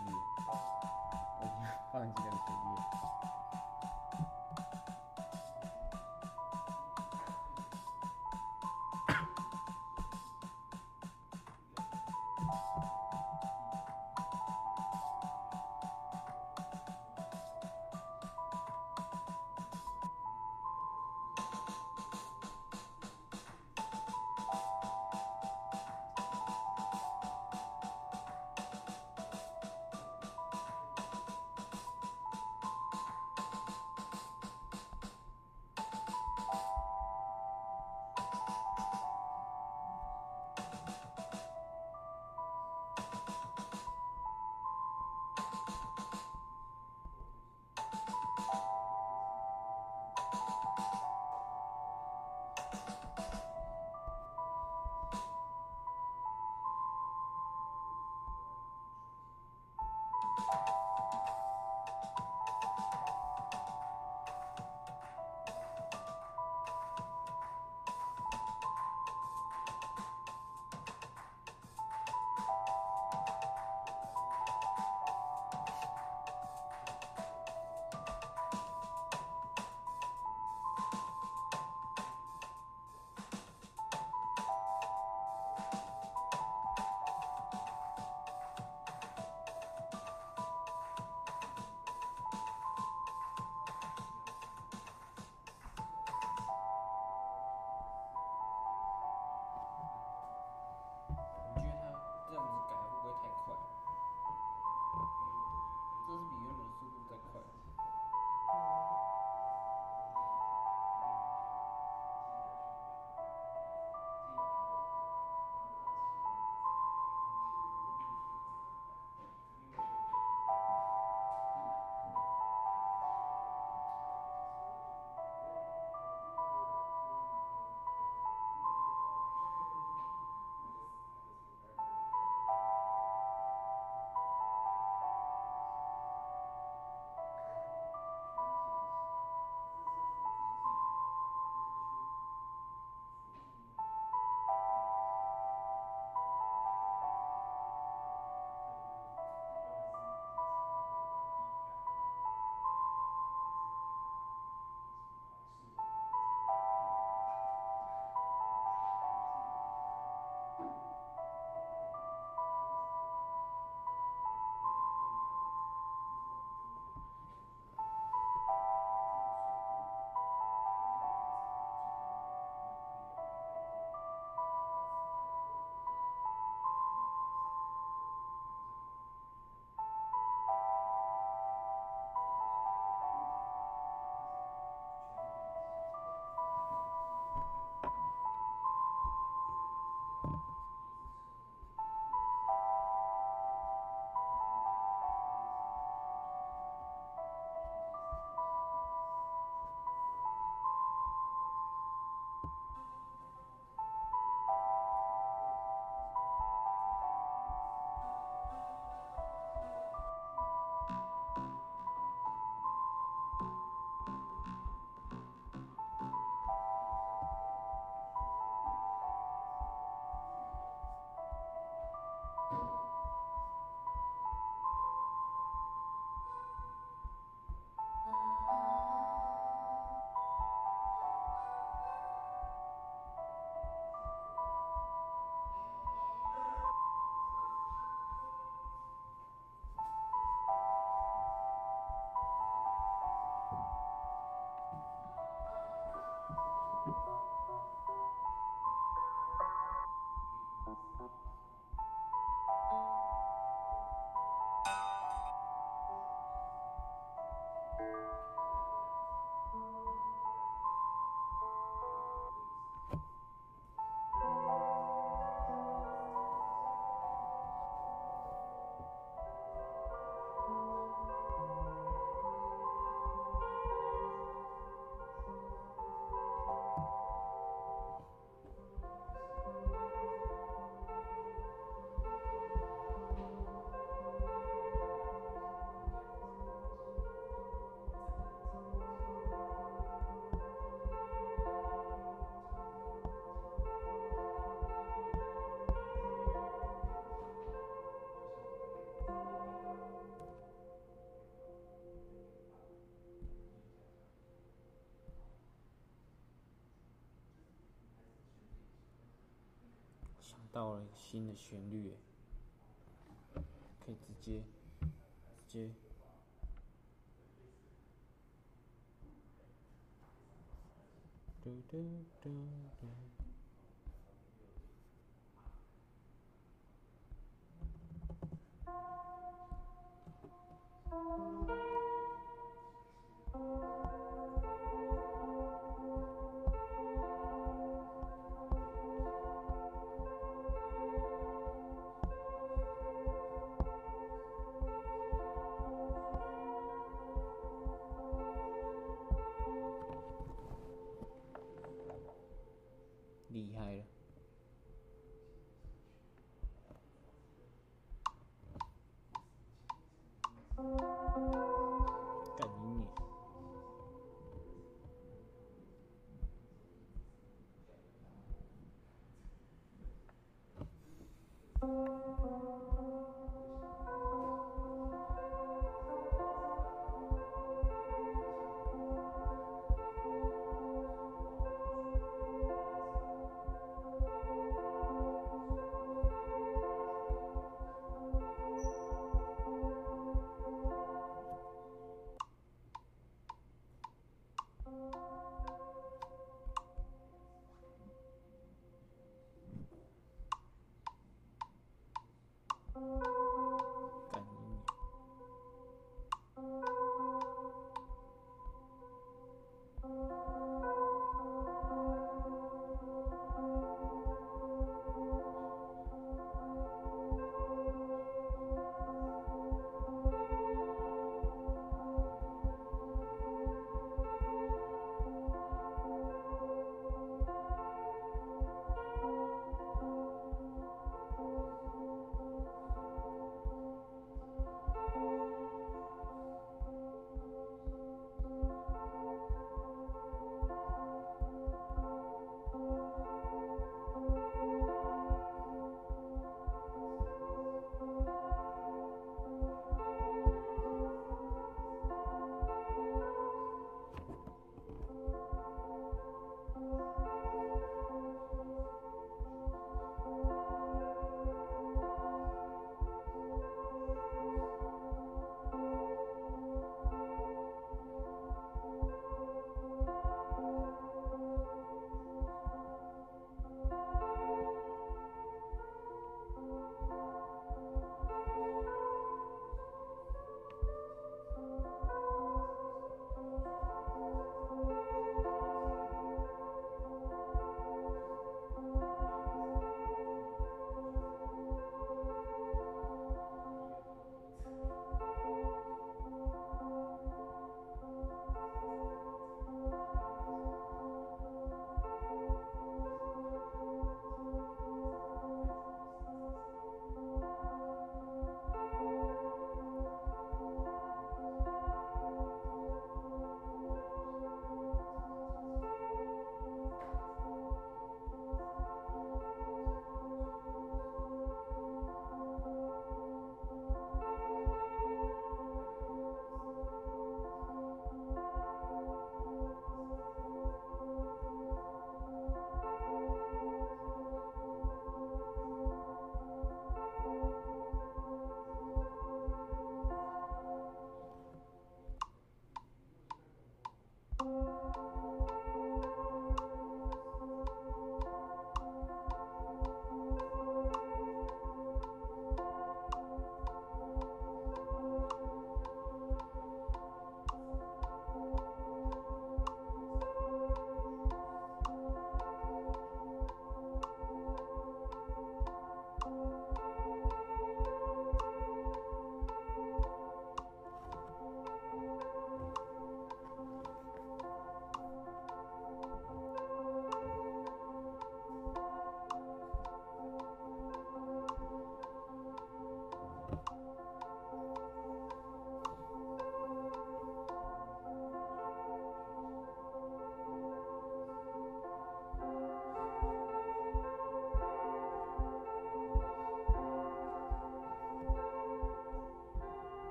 我已经放弃了主意。到了新的旋律，可以直接直接。嘟嘟嘟嘟。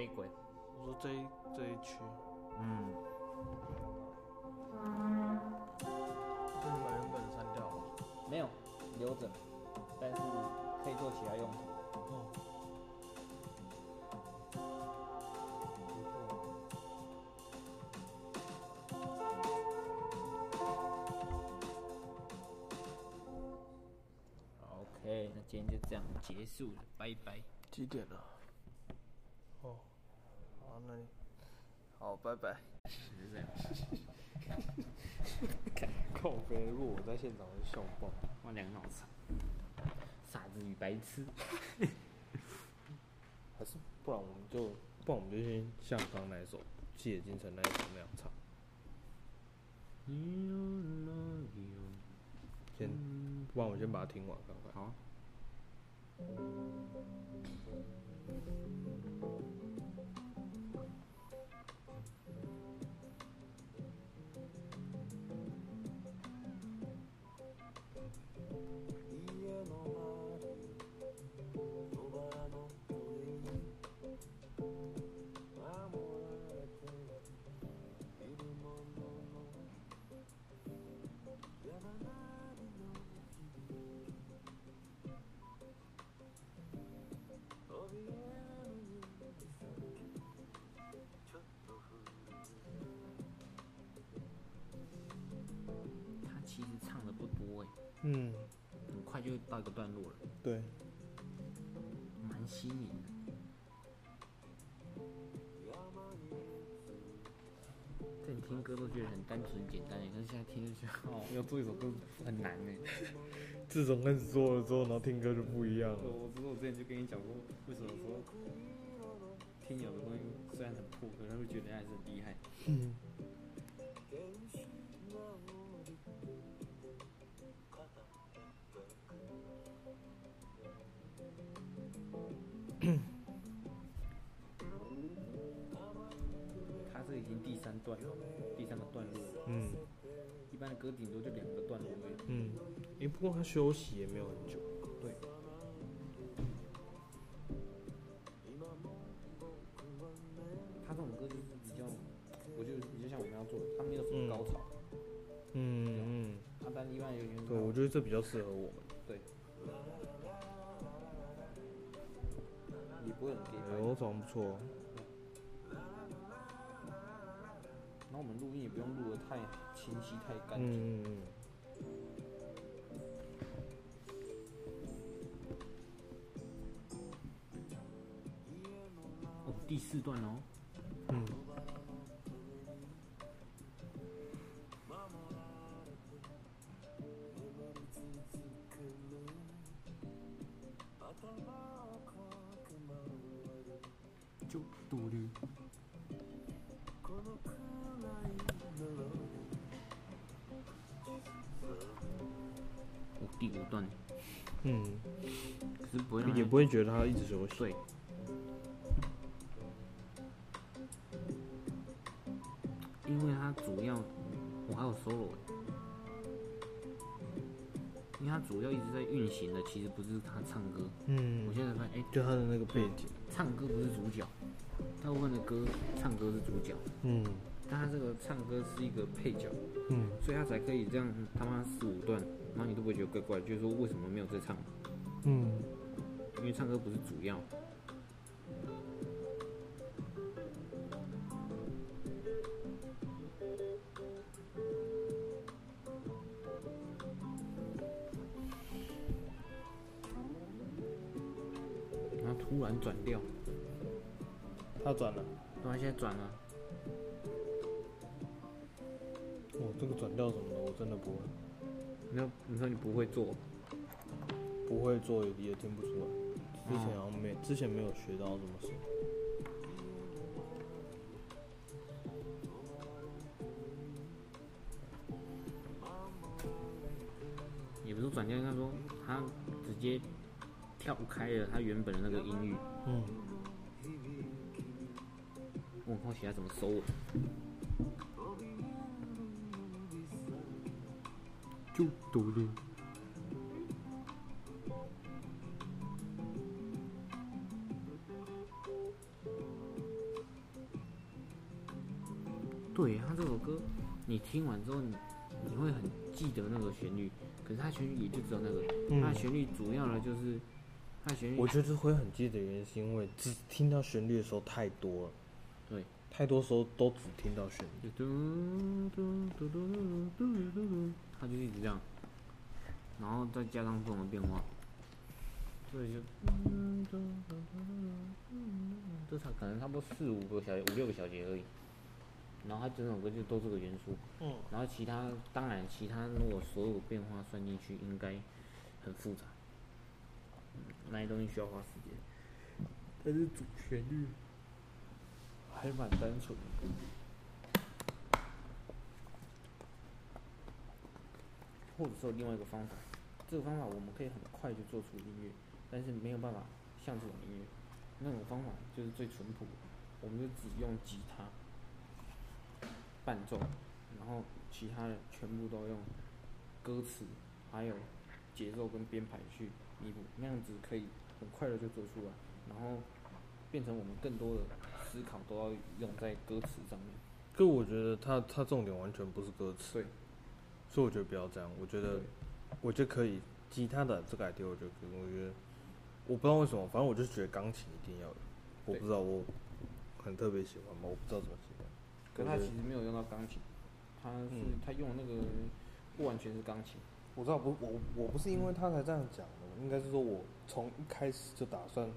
这一轨，我说这一这一区，嗯，这你把原本删掉了。没有留着，但是可以做其他用途。哦，OK，那今天就这样结束了，拜拜。几点了？哦，好，那你好，拜拜。是这样，靠背，如果我在现场，我就笑爆。我两个脑残，傻子与白痴。还是不然我们就，不然我们就先像刚刚那一首《七野金城》那一首那样唱。先，不然我先把它听完看看。好，他嗯，很快就到一个段落了，对，蛮新颖的。在你听歌都觉得很单纯简单，可是现在听就觉得哦，要做一首歌很难哎。自从开始做了之后，然后听歌就不一样了。我知道我之前就跟你讲过，为什么说听有的东西虽然很破，可能会觉得还是很厉害。嗯，歌顶多就两个段落而已。嗯，诶，不过他休息也没有很久。对，他这种歌就是比较，我觉得比较像我们要做的，他没有什么高潮，嗯嗯，他但一般对，我觉得这比较适合我们。对，也不会很 gay 白。有种不错。然后我们录音也不用录的太清晰、太干净。嗯嗯。哦，第四段哦，嗯，嗯。可是不会也不会觉得他一直休息。对。因为它主要，我还有 solo，欸因为它主要一直在运行的，其实不是他唱歌。嗯。我，现在发现，哎、就他的那个背景。唱歌不是主角，大部分的歌唱歌是主角，嗯。但他这个唱歌是一个配角，嗯。所以他才可以这样他妈四五段，然后你都不会觉得怪怪，就是说为什么没有在唱？嗯，因为唱歌不是主要。然后突然转调，他转了。对啊，现在转了，哦，这个转调什么的，我真的不会，你说你说你不会做，不会做也也听不出来。之前好像没，之前没有学到这么深。也不是转调，应该说他直接跳开了他原本的那个音域。嗯，我很好奇他怎么收尾。就抖了。对他这首歌，你听完之后，你你会很记得那个旋律，可是它旋律也就只有那个，它的嗯旋律主要的就是它的旋律我觉得会很记得原因是因为只听到旋律的时候太多了，对，太多时候都只听到旋律。就嘟嘟嘟嘟嘟嘟嘟嘟，它就一直这样，然后再加上不同的变化，所以就，这差可能差不多四五个小节、五六个小节而已。然后它整首歌就都这个元素，嗯，然后其他当然其他如果所有变化算进去，应该很复杂，嗯那些东西需要花时间。但是主旋律还蛮单纯的。或者说另外一个方法，这个方法我们可以很快就做出音乐，但是没有办法像这种音乐，那种方法就是最淳朴，我们就只用吉他伴奏，然后其他的全部都用歌词还有节奏跟编排去弥补，那样子可以很快的就做出来，然后变成我们更多的思考都要用在歌词上面。可我觉得他他重点完全不是歌词，对，所以我觉得不要这样。我觉得对我觉得可以，吉他的这个 idea 我觉得可以，我觉得我不知道为什么，反正我就是觉得钢琴一定要有，我不知道我很特别喜欢吗？我不知道怎么喜欢。可他其实没有用到钢琴，他是、嗯他用的那个不完全是钢琴，我知道不，我我不是因为他才这样讲的，应该是说我从一开始就打算，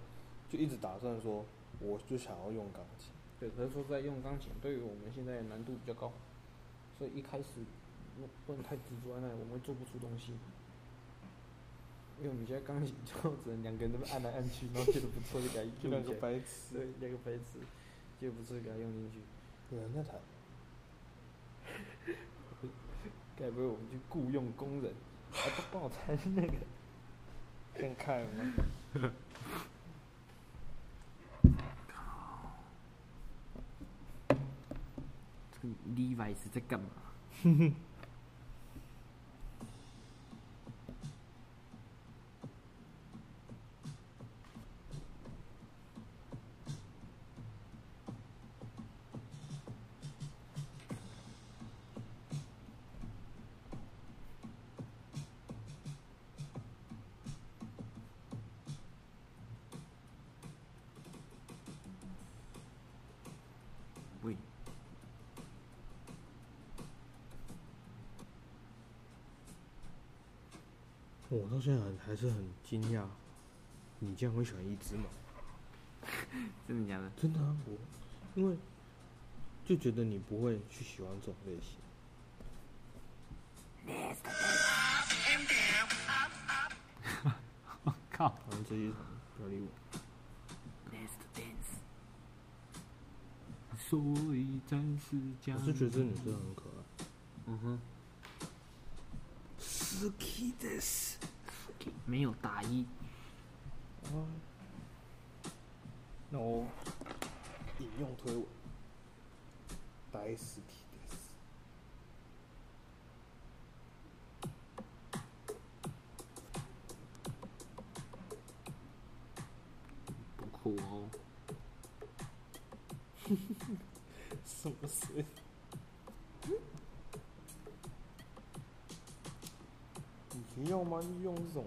就一直打算说，我就想要用钢琴。对，可是说在用钢琴对于我们现在难度比较高，所以一开始不不能太执着在那里，我们会做不出东西。因为我们现在钢琴就只能两个人那么按来按去，然后觉得不错就给它就两个白痴，对，两个白痴，觉得不错就给它用进去。有人在弹。该不会我们去雇佣工人，还不帮我弹那个？先看吗？这个 Levi 是在干嘛？到现在很还是很惊讶，你竟然会喜欢一只马。真的假的？真的啊，我因为就觉得你不会去喜欢这种类型。靠好像这一场不要理我。 ，Let's dance。所以暂时将我是觉得这女生很可爱。嗯哼，好きです。 没有大一，那我引用推文。大好き种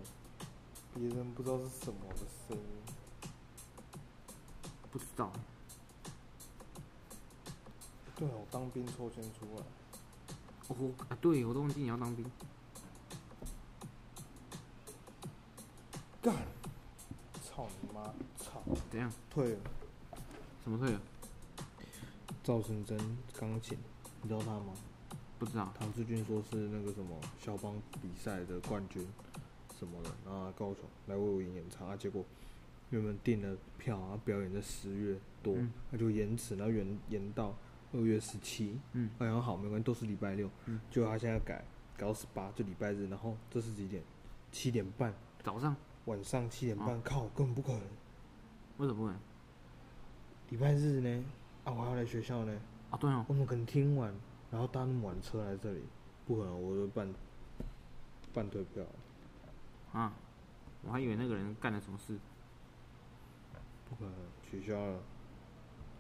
别人不知道是什么的声音。不知道，对啊，我当兵抽签出来。哦啊，对，我都忘记你要当兵。干！操你妈！操！怎样？退了。什么退了？赵成真钢琴，你知道他吗？不知道。唐志军说是那个什么肖邦比赛的冠军什么的，然后他高雄来为我演唱啊，结果原本订的票啊，表演在十月多，嗯那就延迟，然后延延到二月十七，嗯，然后好没关系，都是礼拜六，嗯，结果他现在改改到十八，就礼拜日，然后这是几点？七点半，早上。晚上七点半，哦靠，根本不可能，为什么不能？礼拜日呢？啊，我还要来学校呢，啊，对哦，我们可能听完，然后搭那么晚的车来这里，不可能，我就办半退票，啊，我还以为那个人干了什么事。不可能取消了，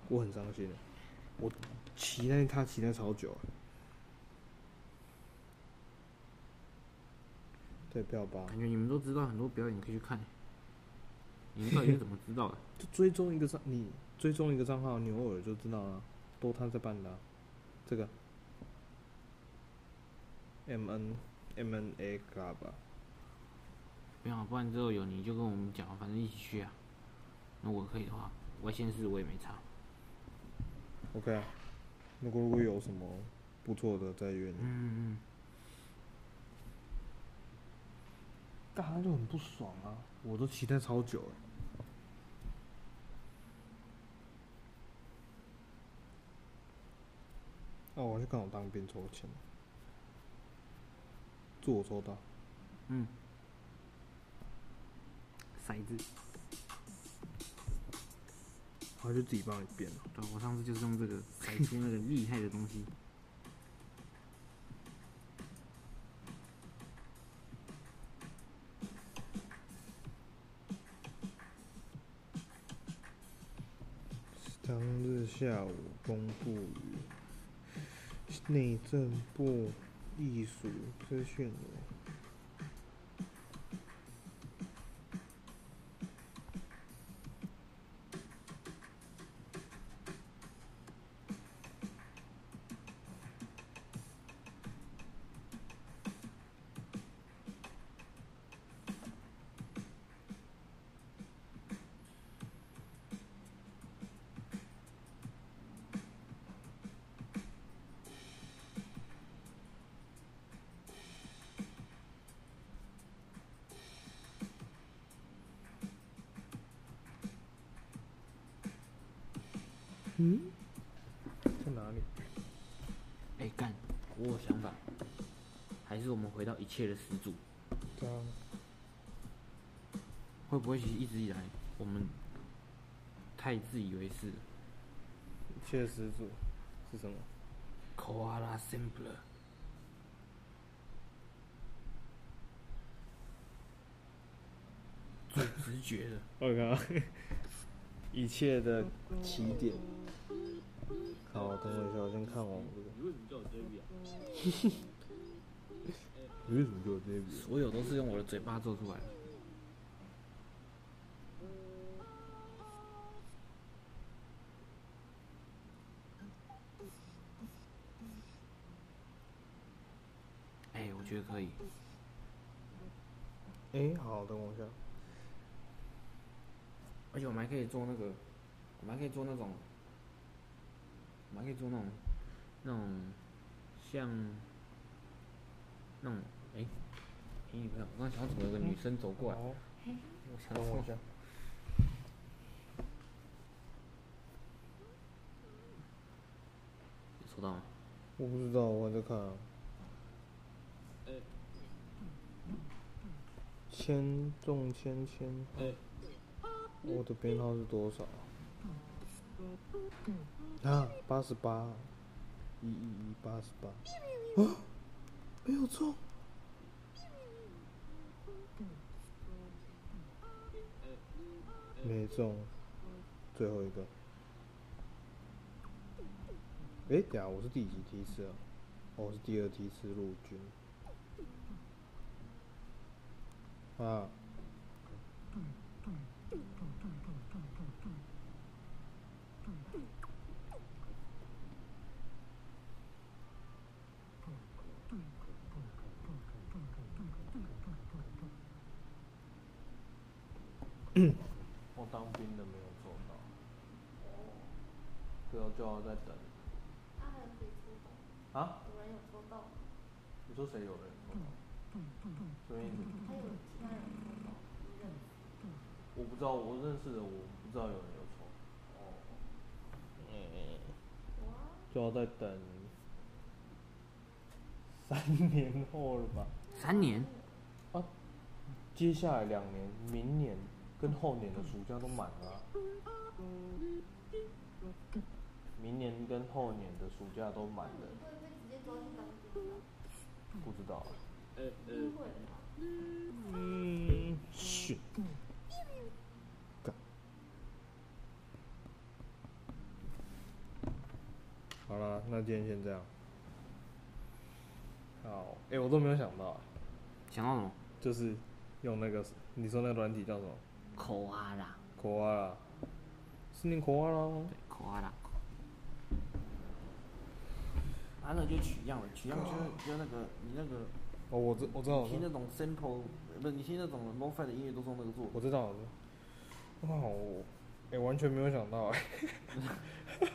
我很伤心的，我期待他期待超久了。退票吧，感觉你们都知道很多表演，你可以去看。你们到底是怎么知道的？就追踪一个账，你追踪一个账号，你偶尔就知道了，都他在办的啊、这个 M N M N A Club 吧，没有啊，不然之后有你就跟我们讲，反正一起去啊。如果可以的话，外县市我也没差。OK 啊，如果如果有什么不错的再约你，嗯嗯大家就很不爽啊，我都期待超久了。哦，我去刚好当兵抽签，祝我抽到。嗯。骰子，他就自己帮你变了。对，我上次就是用这个骰出那个厉害的东西。当日下午公布于内政部艺术资讯网。切的始祖？对啊会不会其实一直以来我们太自以为是了切始祖是什么？？Koala Sampler，最直觉的。我靠，一切的起点。好，等我一下，我先看完这个。你为什么叫我 David 啊？你为什么就有这笔？所有都是用我的嘴巴做出来的。哎、我觉得可以。哎、好，等我一下。而且我们还可以做那个，我们还可以做那种，我们还可以做那种，那种像那种哎，哎、你看，我刚想怎么有个女生走过来，好，我想等我一下。收到吗？我不知道，我还在看、啊。哎千中千千，哎我的编号是多少？啊，八十八，一一一八十八。啊，没有中。没中，最后一个。诶，等下我是第几梯次啊？我是第二梯次陆军。啊。我当兵的没有做到，对啊，就要再等。他还可以抽到，啊？有人有抽到，你说谁有人做到？所以还有其他人抽到，一认识我不知道，我认识的我不知道有人有抽。哦。嗯。就要再等三年后了吧？三年？啊，接下来两年，明年跟后年的暑假都满了啊、明年跟后年的暑假都满了，会不会直接抓去当兵啊？不知道啊。呃呃，会。嗯，是。干好了，那今天先这样。好，哎、我都没有想到啊，想到什么？就是用那个，你说那个软体叫什么？口啊啦，口啊啦，是念口啊啦吗？口啊啦。啊，那就取样了，取样就是就那个你那个哦，我知我知道，听那种 sample，不是你听那种 lofi 的音乐都是用那个做。我知道，我知道。哇，我哎、完全没有想到哎、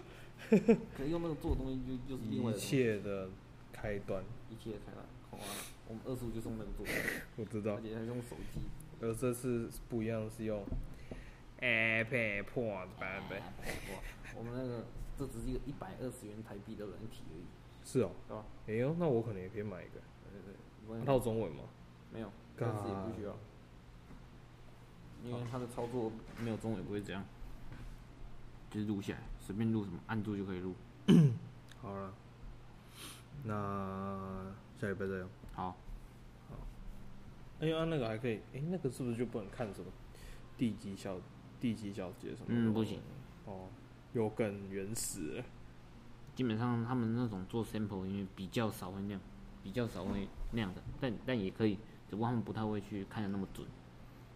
可是用那个做的东西就就是另外一切的开端，一切的开端，好啊，我们二十五就是用那个做的，我知道而。且还是用手机。而这次不一样，是用 iPad Pro 的版本。哇，我们那个这只是一个一百二十元台币的软体而已，是哦，对吧？哎呦，那我可能也可以买一个。对对对，关它有中文吗？没有，但是也不需要，因为它的操作没有中文也不会这样，就是录下来，随便录什么按住就可以录。好了，那下礼拜再用。好，好哎呦，啊那个还可以，哎、那个是不是就不能看什么地级小地级小节什么的？嗯不行。哦，有更原始了。基本上他们那种做 sample 因为比较少会那样，比较少会那样的，但但也可以，只不过他们不太会去看的那么准，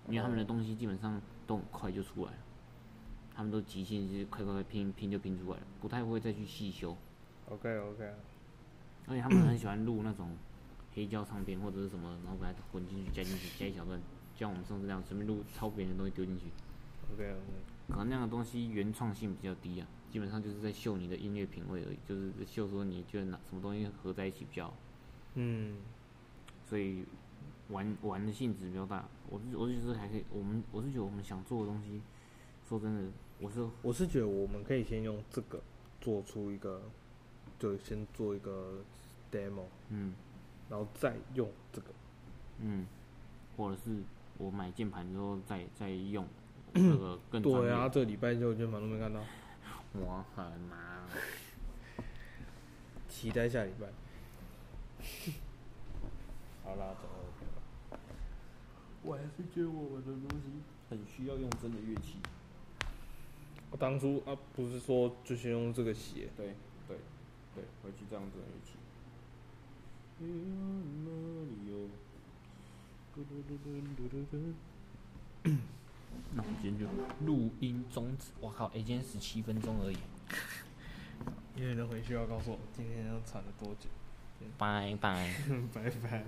因为他们的东西基本上都很快就出来了，他们都极限就是快快快拼拼就拼出来了，不太会再去细修，OK OK，而且他们很喜欢录那种黑胶唱片或者是什么，然后把它混进去加进去加一小段，就像我们上次那样随便录抄别人的东西丢进去，OK OK，可能那样的东西原创性比较低啊，基本上就是在秀你的音乐品味而已，就是秀说你觉得哪什么东西合在一起比较好。嗯，所以玩玩的性质比较大。我是我是觉得还可以，我们我是觉得我们想做的东西，说真的，我是我是觉得我们可以先用这个做出一个，就先做一个 demo，嗯然后再用这个。嗯，或者是我买键盘之后再再用 那个更对啊，这个礼拜就键盘都没看到，我很忙。期待下礼拜。好啦，走。我还是觉得我们的东西很需要用真的乐器。我当初啊，不是说就先用这个写，对对对，回去这样真的乐器。那我们今天就录音终止。我靠，哎、今天十七分钟而已。因为人回去要告诉我今天要传了多久。拜拜。拜拜。